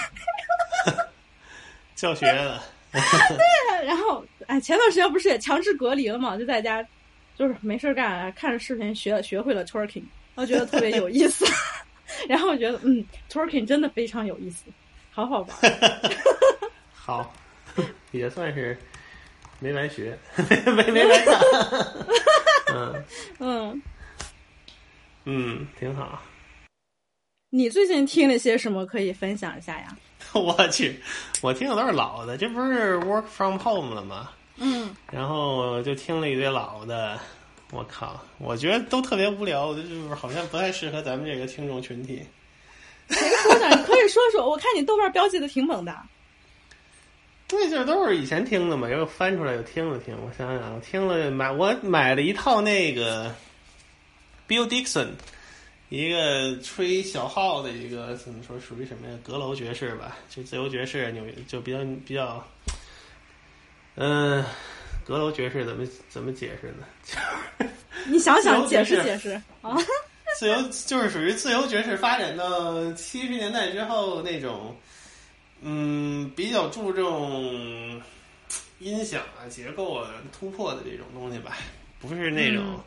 教学 对，然后，哎，前段时间不是也强制隔离了嘛，就在家就是没事儿干，看着视频学学会了 twerking，我觉得特别有意思。然后我觉得，嗯，twerking 真的非常有意思，好好玩。好，也算是没白学，没没白干。嗯嗯，嗯，挺好。你最近听了些什么可以分享一下呀？我去，我听的都是老的，这不是 work from home 了吗？嗯，然后就听了一堆老的，我靠，我觉得都特别无聊，就是好像不太适合咱们这个听众群体。说点，你可以说说。我看你豆瓣标记的挺猛的。对，就是都是以前听的嘛，又翻出来又听了听。我想想，我听了买我买了一套那个 Bill Dixon，一个吹小号的一个怎么说，属于什么呀？阁楼爵士吧，就自由爵士，纽约就比较比较，嗯、阁楼爵士怎么怎么解释呢？你想想，解释解释啊。自由就是属于自由爵士发展到七十年代之后那种，嗯，比较注重音响啊、结构啊突破的这种东西吧，不是那种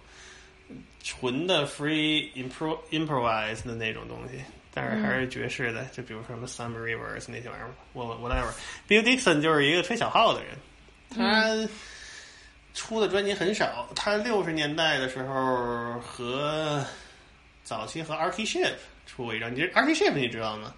纯的 free impro improvise 的那种东西，但是还是爵士的，就比如说什么 Summer Rivers 那些玩意儿，我 whatever。Bill Dixon 就是一个吹小号的人，他。出的专辑很少，他六十年代的时候和早期和 Archie Ship 出过一张，你这 Archie Ship 你知道吗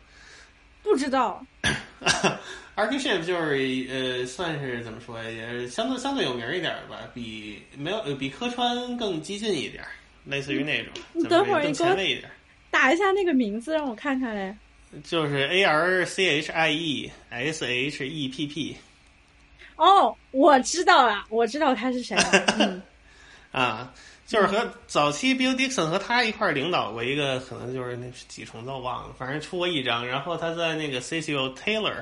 不知道。Arky Ship 就是呃，算是怎么说呀，也是相对相对有名一点吧，比没有呃比科川更激进一点，类似于那种，你等会儿你给我前卫一点，打一下那个名字，让我看看嘞。就是 A R C H I E S H E P P 哦，我知道了，我知道他是谁了。嗯 啊。就是和早期 Bill Dixon 和他一块儿领导过一个，可能就是那是几重奏忘了，反正出过一张。然后他在那个 Cecil Taylor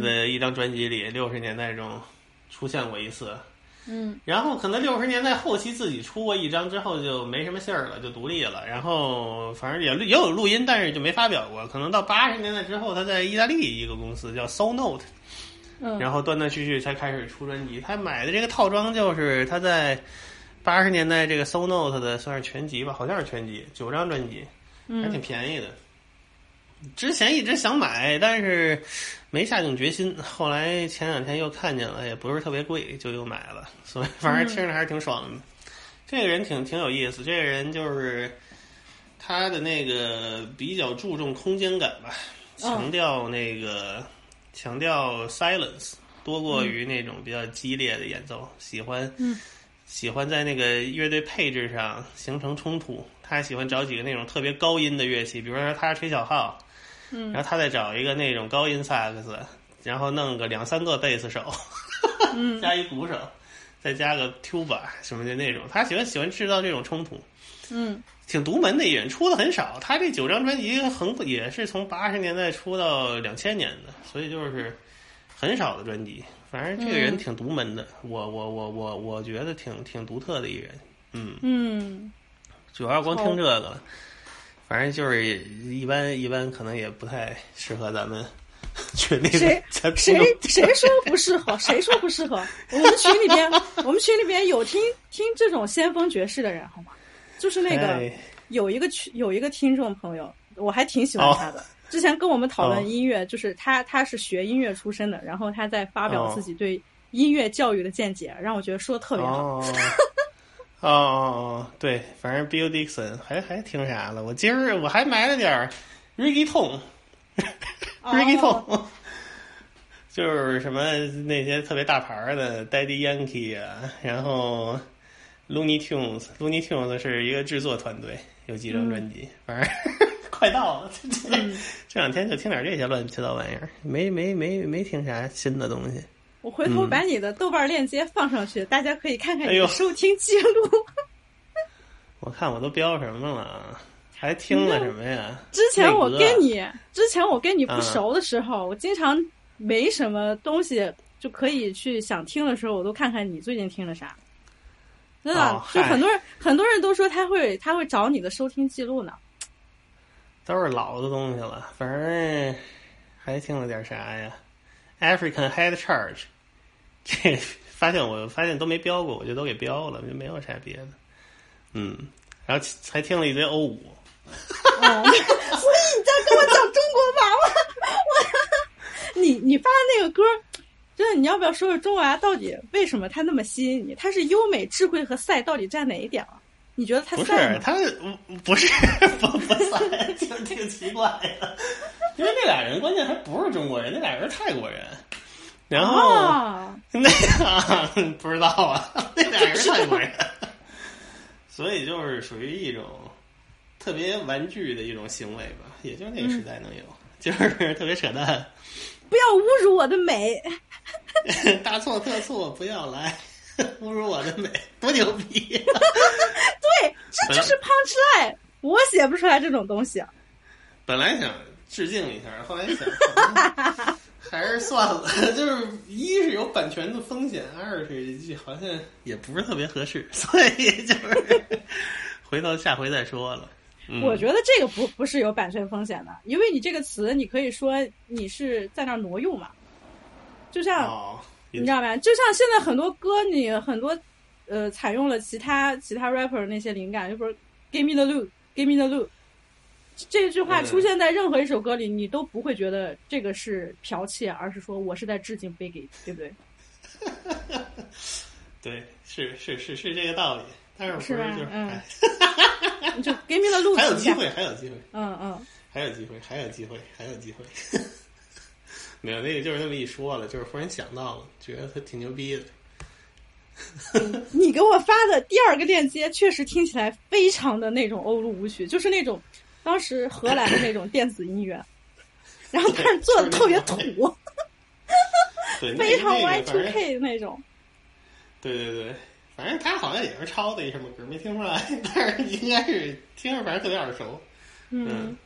的一张专辑里，六十年代中出现过一次。嗯然后可能六十年代后期自己出过一张之后就没什么信儿了，就独立了。然后反正也也有录音，但是就没发表过。可能到八十年代之后，他在意大利一个公司叫 Soul Note，嗯，然后断断续续才开始出专辑。他买的这个套装就是他在八十年代这个 Soul Note 的算是全集吧，好像是全集，九张专辑，还挺嗯便宜的。之前一直想买，但是没下定决心。后来前两天又看见了，也不是特别贵，就又买了。所以反正听着还是挺爽的。这个人挺挺有意思，这个人就是他的那个比较注重空间感吧，强调那个、强调 silence 多过于那种比较激烈的演奏，喜欢嗯喜欢在那个乐队配置上形成冲突。他喜欢找几个那种特别高音的乐器，比如说他吹小号，嗯然后他再找一个那种高音萨克斯，然后弄个两三个贝斯手，嗯 加一鼓手，再加个 tuba 什么的那种。他喜欢喜欢制造这种冲突，嗯挺独门的一人，出的很少。他这九张专辑横也是从八十年代出到两千年的，所以就是很少的专辑。反正这个人嗯挺独门的，我我我我我觉得挺挺独特的一人。嗯，嗯，主要光听这个了，反正就是一般一般，可能也不太适合咱们 群里谁谁谁说不适合？谁说不适合？我们群里边，我们群里边有听 听这种先锋爵士的人，好吗？就是那个哎有一个群有一个听众朋友，我还挺喜欢他的。之前跟我们讨哦论音乐，就是他他是学音乐出身的，然后他在发表哦自己对音乐教育的见解，让我觉得说的特别好。哦。哦哦哦，对，反正 Bill Dixon 还还听啥了？我今儿我还买了点儿 Reggae Tone，Reggae 哦 Tone，就是什么那些特别大牌儿的 Daddy Yankee 啊，然后 Looney Tunes，Looney Tunes 是一个制作团队，有几张专辑，反正快到了，这 这嗯这两天就听点这些乱七八糟玩意儿，没没没没听啥新的东西。我回头把你的豆瓣链接放上去，大家可以看看你的收听记录。我看我都标什么了啊？还听了什么呀？之前我跟你，之前我跟你不嗯熟的时候，我经常没什么东西就可以去想听的时候，我都看看你最近听了啥。真的，哦就很多人很多人都说他会他会找你的收听记录呢。都是老的东西了，反正还听了点啥呀？African Head Charge，这发现我发现都没标过，我就都给标了，就没有啥别的。嗯，然后还听了一堆欧舞，嗯，所以你在跟我讲中国娃娃，我你你发的那个歌，真的你要不要说说中国娃到底为什么它那么吸引你？它是优美、智慧和赛到底占哪一点了？你觉得他不是？他不是 不不算，挺挺奇怪的，因为那俩人关键还不是中国人，那俩人是泰国人。然后、啊，那个 不知道啊，那俩人是泰国人，所以就是属于一种特别玩具的一种行为吧，也就那个时代能有，就是特别扯淡，不要侮辱我的美！大错特错，不要来 侮辱我的美，多牛逼、对，这就是 punch line，我写不出来这种东西。本来想致敬一下，后来想 还是算了，就是一是有版权的风险，二是好像也不是特别合适，所以就是回头下回再说了。嗯、我觉得这个不不是有版权风险的，因为你这个词，你可以说你是在那儿挪用嘛，就像、哦，你知道吧？就像现在很多歌，你很多呃采用了其他其他 rapper 那些灵感，就比如 “Give me the loot, give me the loot”，这句话嗯出现在任何一首歌里，你都不会觉得这个是剽窃，而是说我是在致敬 Biggie，对不对？对，是是是是这个道理，但是不是吧就是嗯 就 “Give me the loot”，还有机会，还有机会，嗯嗯。还有机会，还有机会，还有机会。没有那个，就是那么一说了，就是忽然想到了，觉得他挺牛逼的。你给我发的第二个链接，确实听起来非常的那种欧陆舞曲，就是那种当时荷兰的那种电子音乐，然后但是做的特别土，非常 Y two K 的那种。对对对，反正他好像也是抄的一什么歌，没听出来，但是应该是听着反正特别耳熟。嗯，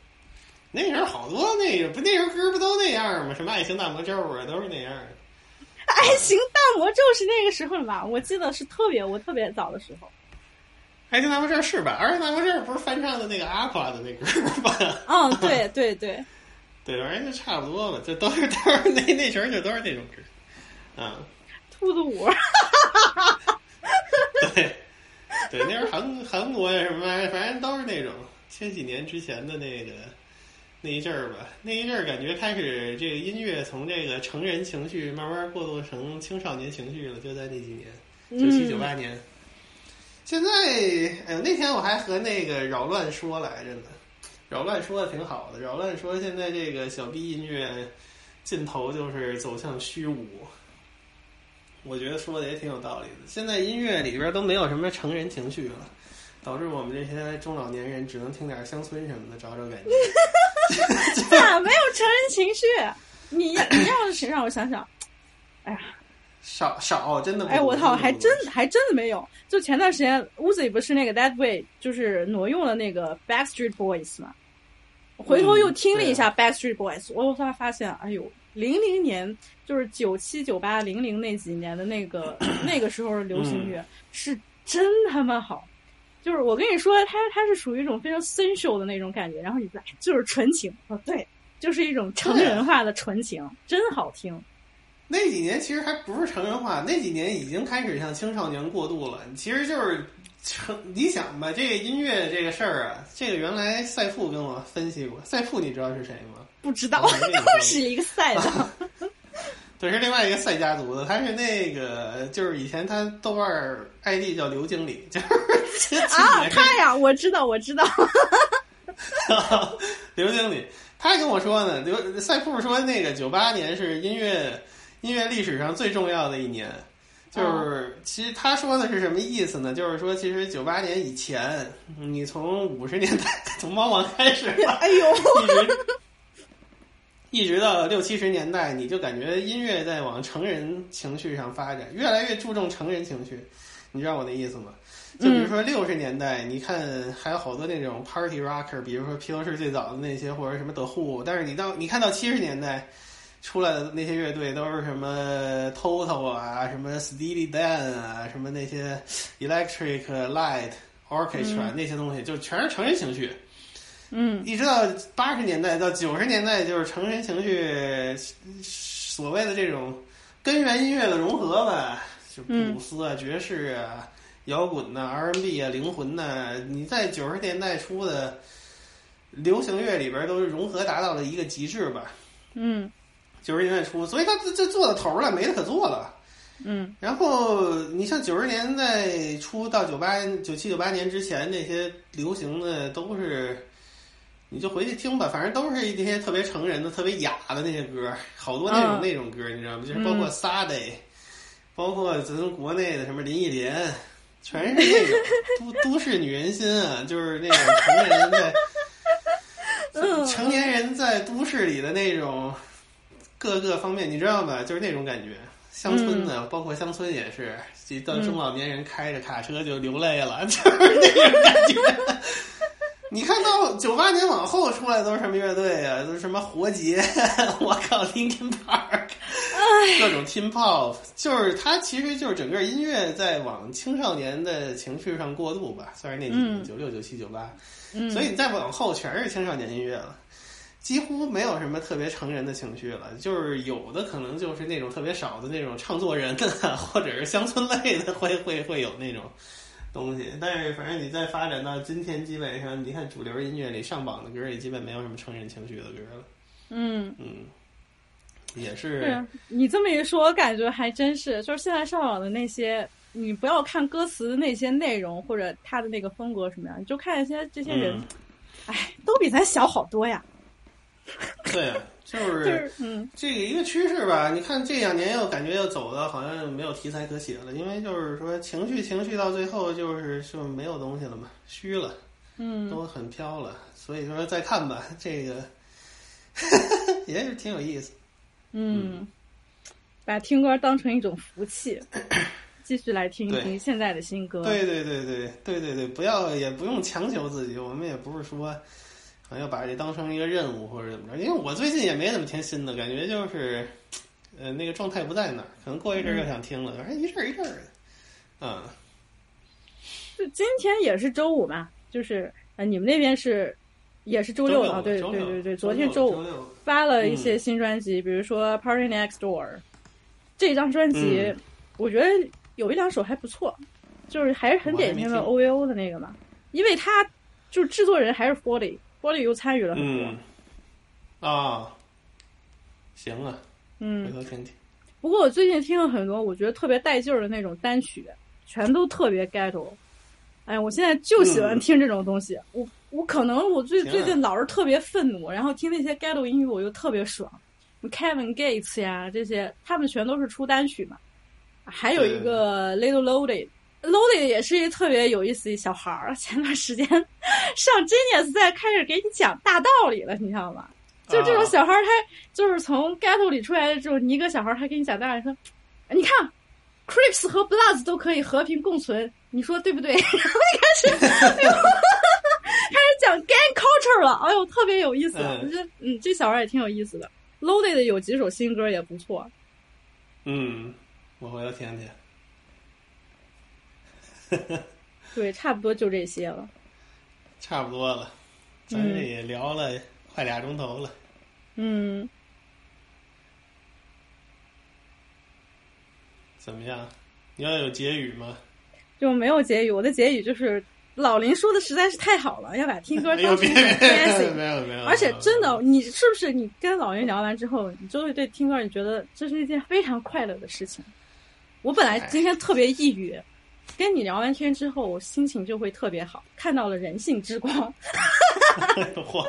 那时候好多那个不那时候歌不都那样吗？什么爱情大魔咒啊，都是那样的。爱情大魔咒是那个时候的吧？我记得是特别我特别早的时候。爱情大魔咒是吧？爱情大魔咒不是翻唱的那个阿垮的那歌吧？嗯，对对对，对，反正就差不多吧，就都是都是那那时候就都是那种歌。啊，兔子舞。对，对，那时候韩韩国呀什么玩意儿，反正都是那种千几年之前的那个那一阵儿吧。那一阵儿感觉开始这个音乐从这个成人情绪慢慢过渡成青少年情绪了，就在那几年，九七九八年。现在，哎呦，那天我还和那个扰乱说来着呢，扰乱说的挺好的。扰乱说现在这个小 B 音乐尽头就是走向虚无。我觉得说的也挺有道理的。现在音乐里边都没有什么成人情绪了，导致我们这些中老年人只能听点乡村什么的找找感觉。咋没有成人情绪？你你要是让我想想，哎呀，少少真的不。哎，我操，还真还真的没有。就前段时间屋子里不是那个 That Way，就是挪用了那个 Backstreet Boys 嘛。回头又听了一下 Backstreet Boys，、我发发现，哎呦，零零年就是九七九八零零那几年的那个 那个时候的流行乐、是真他妈好。就是我跟你说，它它是属于一种非常 sensual 的那种感觉，然后你来就是纯情，哦对，就是一种成人化的纯情，真好听。那几年其实还不是成人化，那几年已经开始向青少年过渡了。其实就是成，你想吧，这个音乐这个事儿啊，这个原来赛富跟我分析过。赛富你知道是谁吗？不知道，又是一个赛的。对，是另外一个赛家族的，他是那个就是以前他豆瓣 ID 叫刘经理，就是 啊，他呀，我知道，我知道。刘经理，他跟我说呢，刘赛富说那个九八年是音乐音乐历史上最重要的一年，就是其实他说的是什么意思呢？就是说，其实九八年以前，你从五十年代 从猫王开始吧，哎呦，一直一直到六七十年代，你就感觉音乐在往成人情绪上发展，越来越注重成人情绪。你知道我那意思吗？就比如说六十年代，你看还有好多那种 party rocker，比如说披头士最早的那些，或者什么 The Who，但是你到你看到七十年代出来的那些乐队，都是什么 Toto 啊，什么 Steely Dan 啊，什么那些 Electric Light Orchestra、那些东西，就全是成人情绪。嗯一直到八十年代到九十年代，就是成人情绪所谓的这种根源音乐的融合吧，就布鲁斯啊、爵士啊、摇滚呐、R&B 啊、灵魂呐、你在九十年代初的流行乐里边都是融合达到了一个极致吧。嗯九十年代初，所以他这这做到头了，没得可做了。嗯然后你像九十年代初到九八九七九八年之前那些流行的都是，你就回去听吧，反正都是一些特别成人的、特别雅的那些歌，好多那种、嗯那种歌，你知道吗？就是包括 Sade，、包括咱们国内的什么林忆莲，全是那种都 都市女人心啊，就是那种成年人在 嗯成年人在都市里的那种各个方面，你知道吗？就是那种感觉。乡村的，包括乡村也是，一到中老年人开着卡车就流泪了，就是那种感觉。你看到九八年往后出来都是什么乐队啊？都是什么活结，我靠，Linkin Park，各种 Teen Pop，就是它其实就是整个音乐在往青少年的情绪上过渡吧，虽然那几年，嗯九六、九七、九八，嗯，所以你再往后全是青少年音乐了。几乎没有什么特别成人的情绪了，就是有的可能就是那种特别少的那种唱作人的，或者是乡村类的会会会有那种东西。但是反正你再发展到今天，基本上你看主流音乐里上榜的歌也基本没有什么成人情绪的歌了。嗯。嗯，也是对啊，你这么一说，我感觉还真是，就是现在上网的那些，你不要看歌词的那些内容或者他的那个风格什么样，你就看一些这些人，嗯哎，都比咱小好多呀。对啊，就就是是嗯这个一个趋势吧，你看这两年又感觉又走的好像没有题材可写了，因为就是说情绪情绪到最后就是就没有东西了嘛，虚了，嗯都很飘了，所以说再看吧，这个 也是挺有意思。嗯，把听歌当成一种福气，继续来听一听现在的新歌。对对对对对对对，不要也不用强求自己，我们也不是说好像要把这当成一个任务或者怎么着，因为我最近也没怎么听新的，感觉就是呃那个状态不在那儿，可能过一阵儿又想听了，反正一阵儿一阵儿的，嗯。就今天也是周五嘛，就是呃，你们那边是也是周六啊？对对对对，昨天周五发了一些新专辑，比如说《Party Next Door》这张专辑，嗯我觉得有一两首还不错，就是还是很典型的 O V O 的那个嘛，因为他就是制作人还是 Forty，Forty 又参与了很多，嗯啊，行啊，回嗯。头听听。不过我最近听了很多，我觉得特别带劲儿的那种单曲，全都特别 ghetto。哎，我现在就喜欢听这种东西。我我可能我最啊最近老是特别愤怒，然后听那些 ghetto 音乐我就特别爽。Kevin Gates 呀，这些他们全都是出单曲嘛。还有一个 Little Loaded。Loaded 也是一特别有意思的小孩儿，前段时间上 Genius 在开始给你讲大道理了，你知道吗？就这种啊小孩儿，他就是从 ghetto 里出来的这种尼哥小孩儿，他给你讲道理说，你看，Crips 和 Bloods 都可以和平共存，你说对不对？然后一开始，开始讲 gang culture 了，哎呦，特别有意思。嗯我觉得，嗯，这小孩儿也挺有意思的。Loaded 有几首新歌也不错，嗯，我回头听听。对，差不多就这些了。差不多了，咱这也聊了快俩钟头了。嗯，怎么样？你要有结语吗？就没有结语。我的结语就是，老林说的实在是太好了，要把听歌当成没有没有。而且真的，你是不是你跟老林聊完之后，你就会对听歌，你觉得这是一件非常快乐的事情。我本来今天特别抑郁，跟你聊完天之后，我心情就会特别好，看到了人性之光。我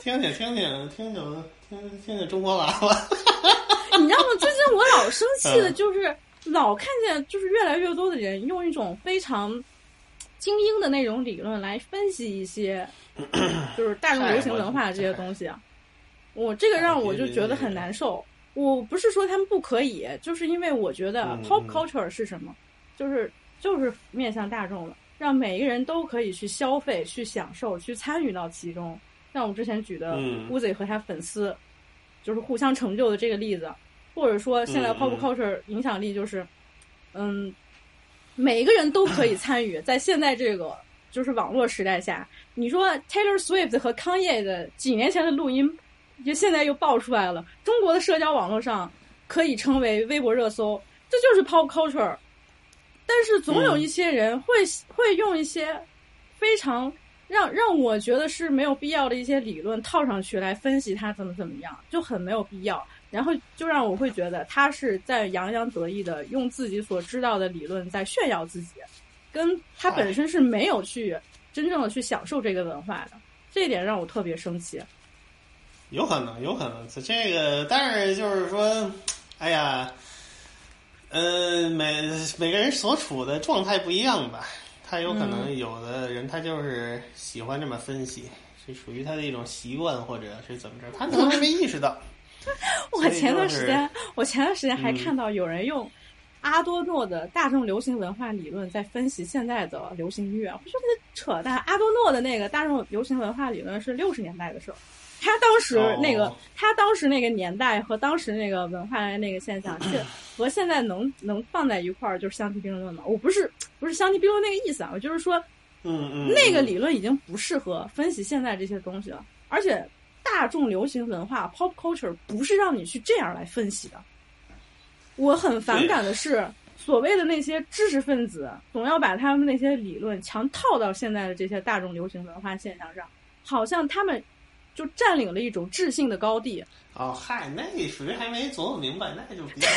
听听听听听听听听听中国娃娃。你知道吗？最近我老生气的嗯就是老看见，就是越来越多的人用一种非常精英的那种理论来分析一些，就是大众流行文化这些东西啊。我这个让我就觉得很难受。我不是说他们不可以，就是因为我觉得嗯 pop 嗯 culture 是什么，就是就是面向大众的，让每一个人都可以去消费、去享受、去参与到其中。像我们之前举的嗯 Uzi 和他粉丝，就是互相成就的这个例子，或者说现在嗯 pop 嗯 culture 影响力就是，嗯，每一个人都可以参与，在现在这个就是网络时代下，你说 Taylor Swift 和 Kanye 的几年前的录音，就现在又爆出来了，中国的社交网络上可以称为微博热搜，这就是 pop culture。但是总有一些人会、会用一些非常让让我觉得是没有必要的一些理论套上去来分析他怎么怎么样，就很没有必要。然后就让我会觉得他是在洋洋得意的用自己所知道的理论在炫耀自己，跟他本身是没有去真正的去享受这个文化的，这一点让我特别生气。有可能，有可能，这个，但是就是说，哎呀，呃，每每个人所处的状态不一样吧，他有可能有的人他就是喜欢这么分析，是属于他的一种习惯，或者是怎么着，他可能还没意识到。我前段时间，我前段时间还嗯看到有人用阿多诺的大众流行文化理论在分析现在的流行音乐，我觉得扯淡。阿多诺的那个大众流行文化理论是六十年代的事儿，他当时那个、哦他当时那个年代和当时那个文化的那个现象，是 和现在能能放在一块儿就是相提并论吗？我不是不是相提并论那个意思啊，我就是说嗯嗯，那个理论已经不适合分析现在这些东西了，而且大众流行文化 （pop culture） 不是让你去这样来分析的。我很反感的是，所谓的那些知识分子总要把他们那些理论强套到现在的这些大众流行文化现象上，好像他们就占领了一种智性的高地。哦，嗨，那属于还没琢磨明白，那就比较，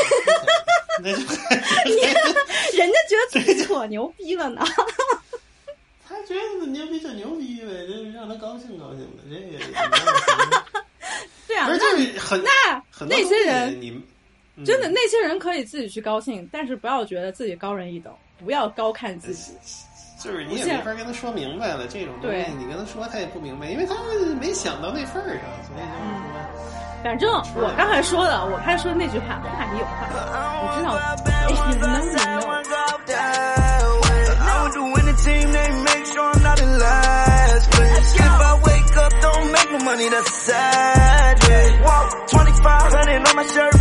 那就 人家觉得自己可牛逼了呢。他觉得牛逼就牛逼呗，就是让他高兴高兴呗，这个也对啊，不是就是很那那很多东西些人你嗯真的，那些人可以自己去高兴，但是不要觉得自己高人一等，不要高看自己。就是你也没法跟他说明白了，这种东西你跟他说他也不明白，因为他没想到那份儿上，所以就是说，反正我刚才说的，我刚才说的那句话，话里有话。你知道，if you know, you know。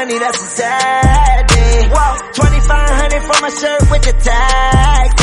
Money, that's a sad day. Wow, 2500 for my shirt with the tag.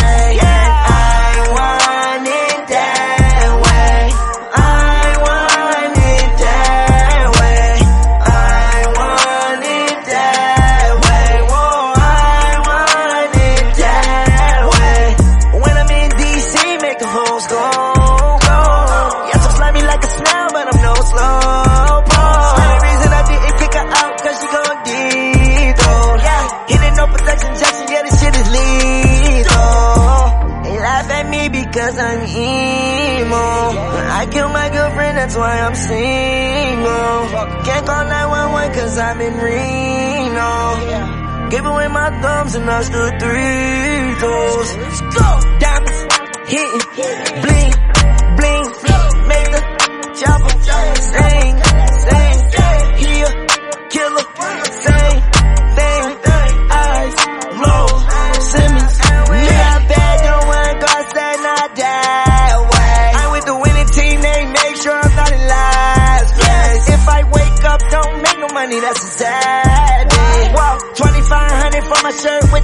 911 cause I'm in Reno. Give away my thumbs and I stood three toes. Go! Diamonds, hitting,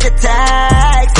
attack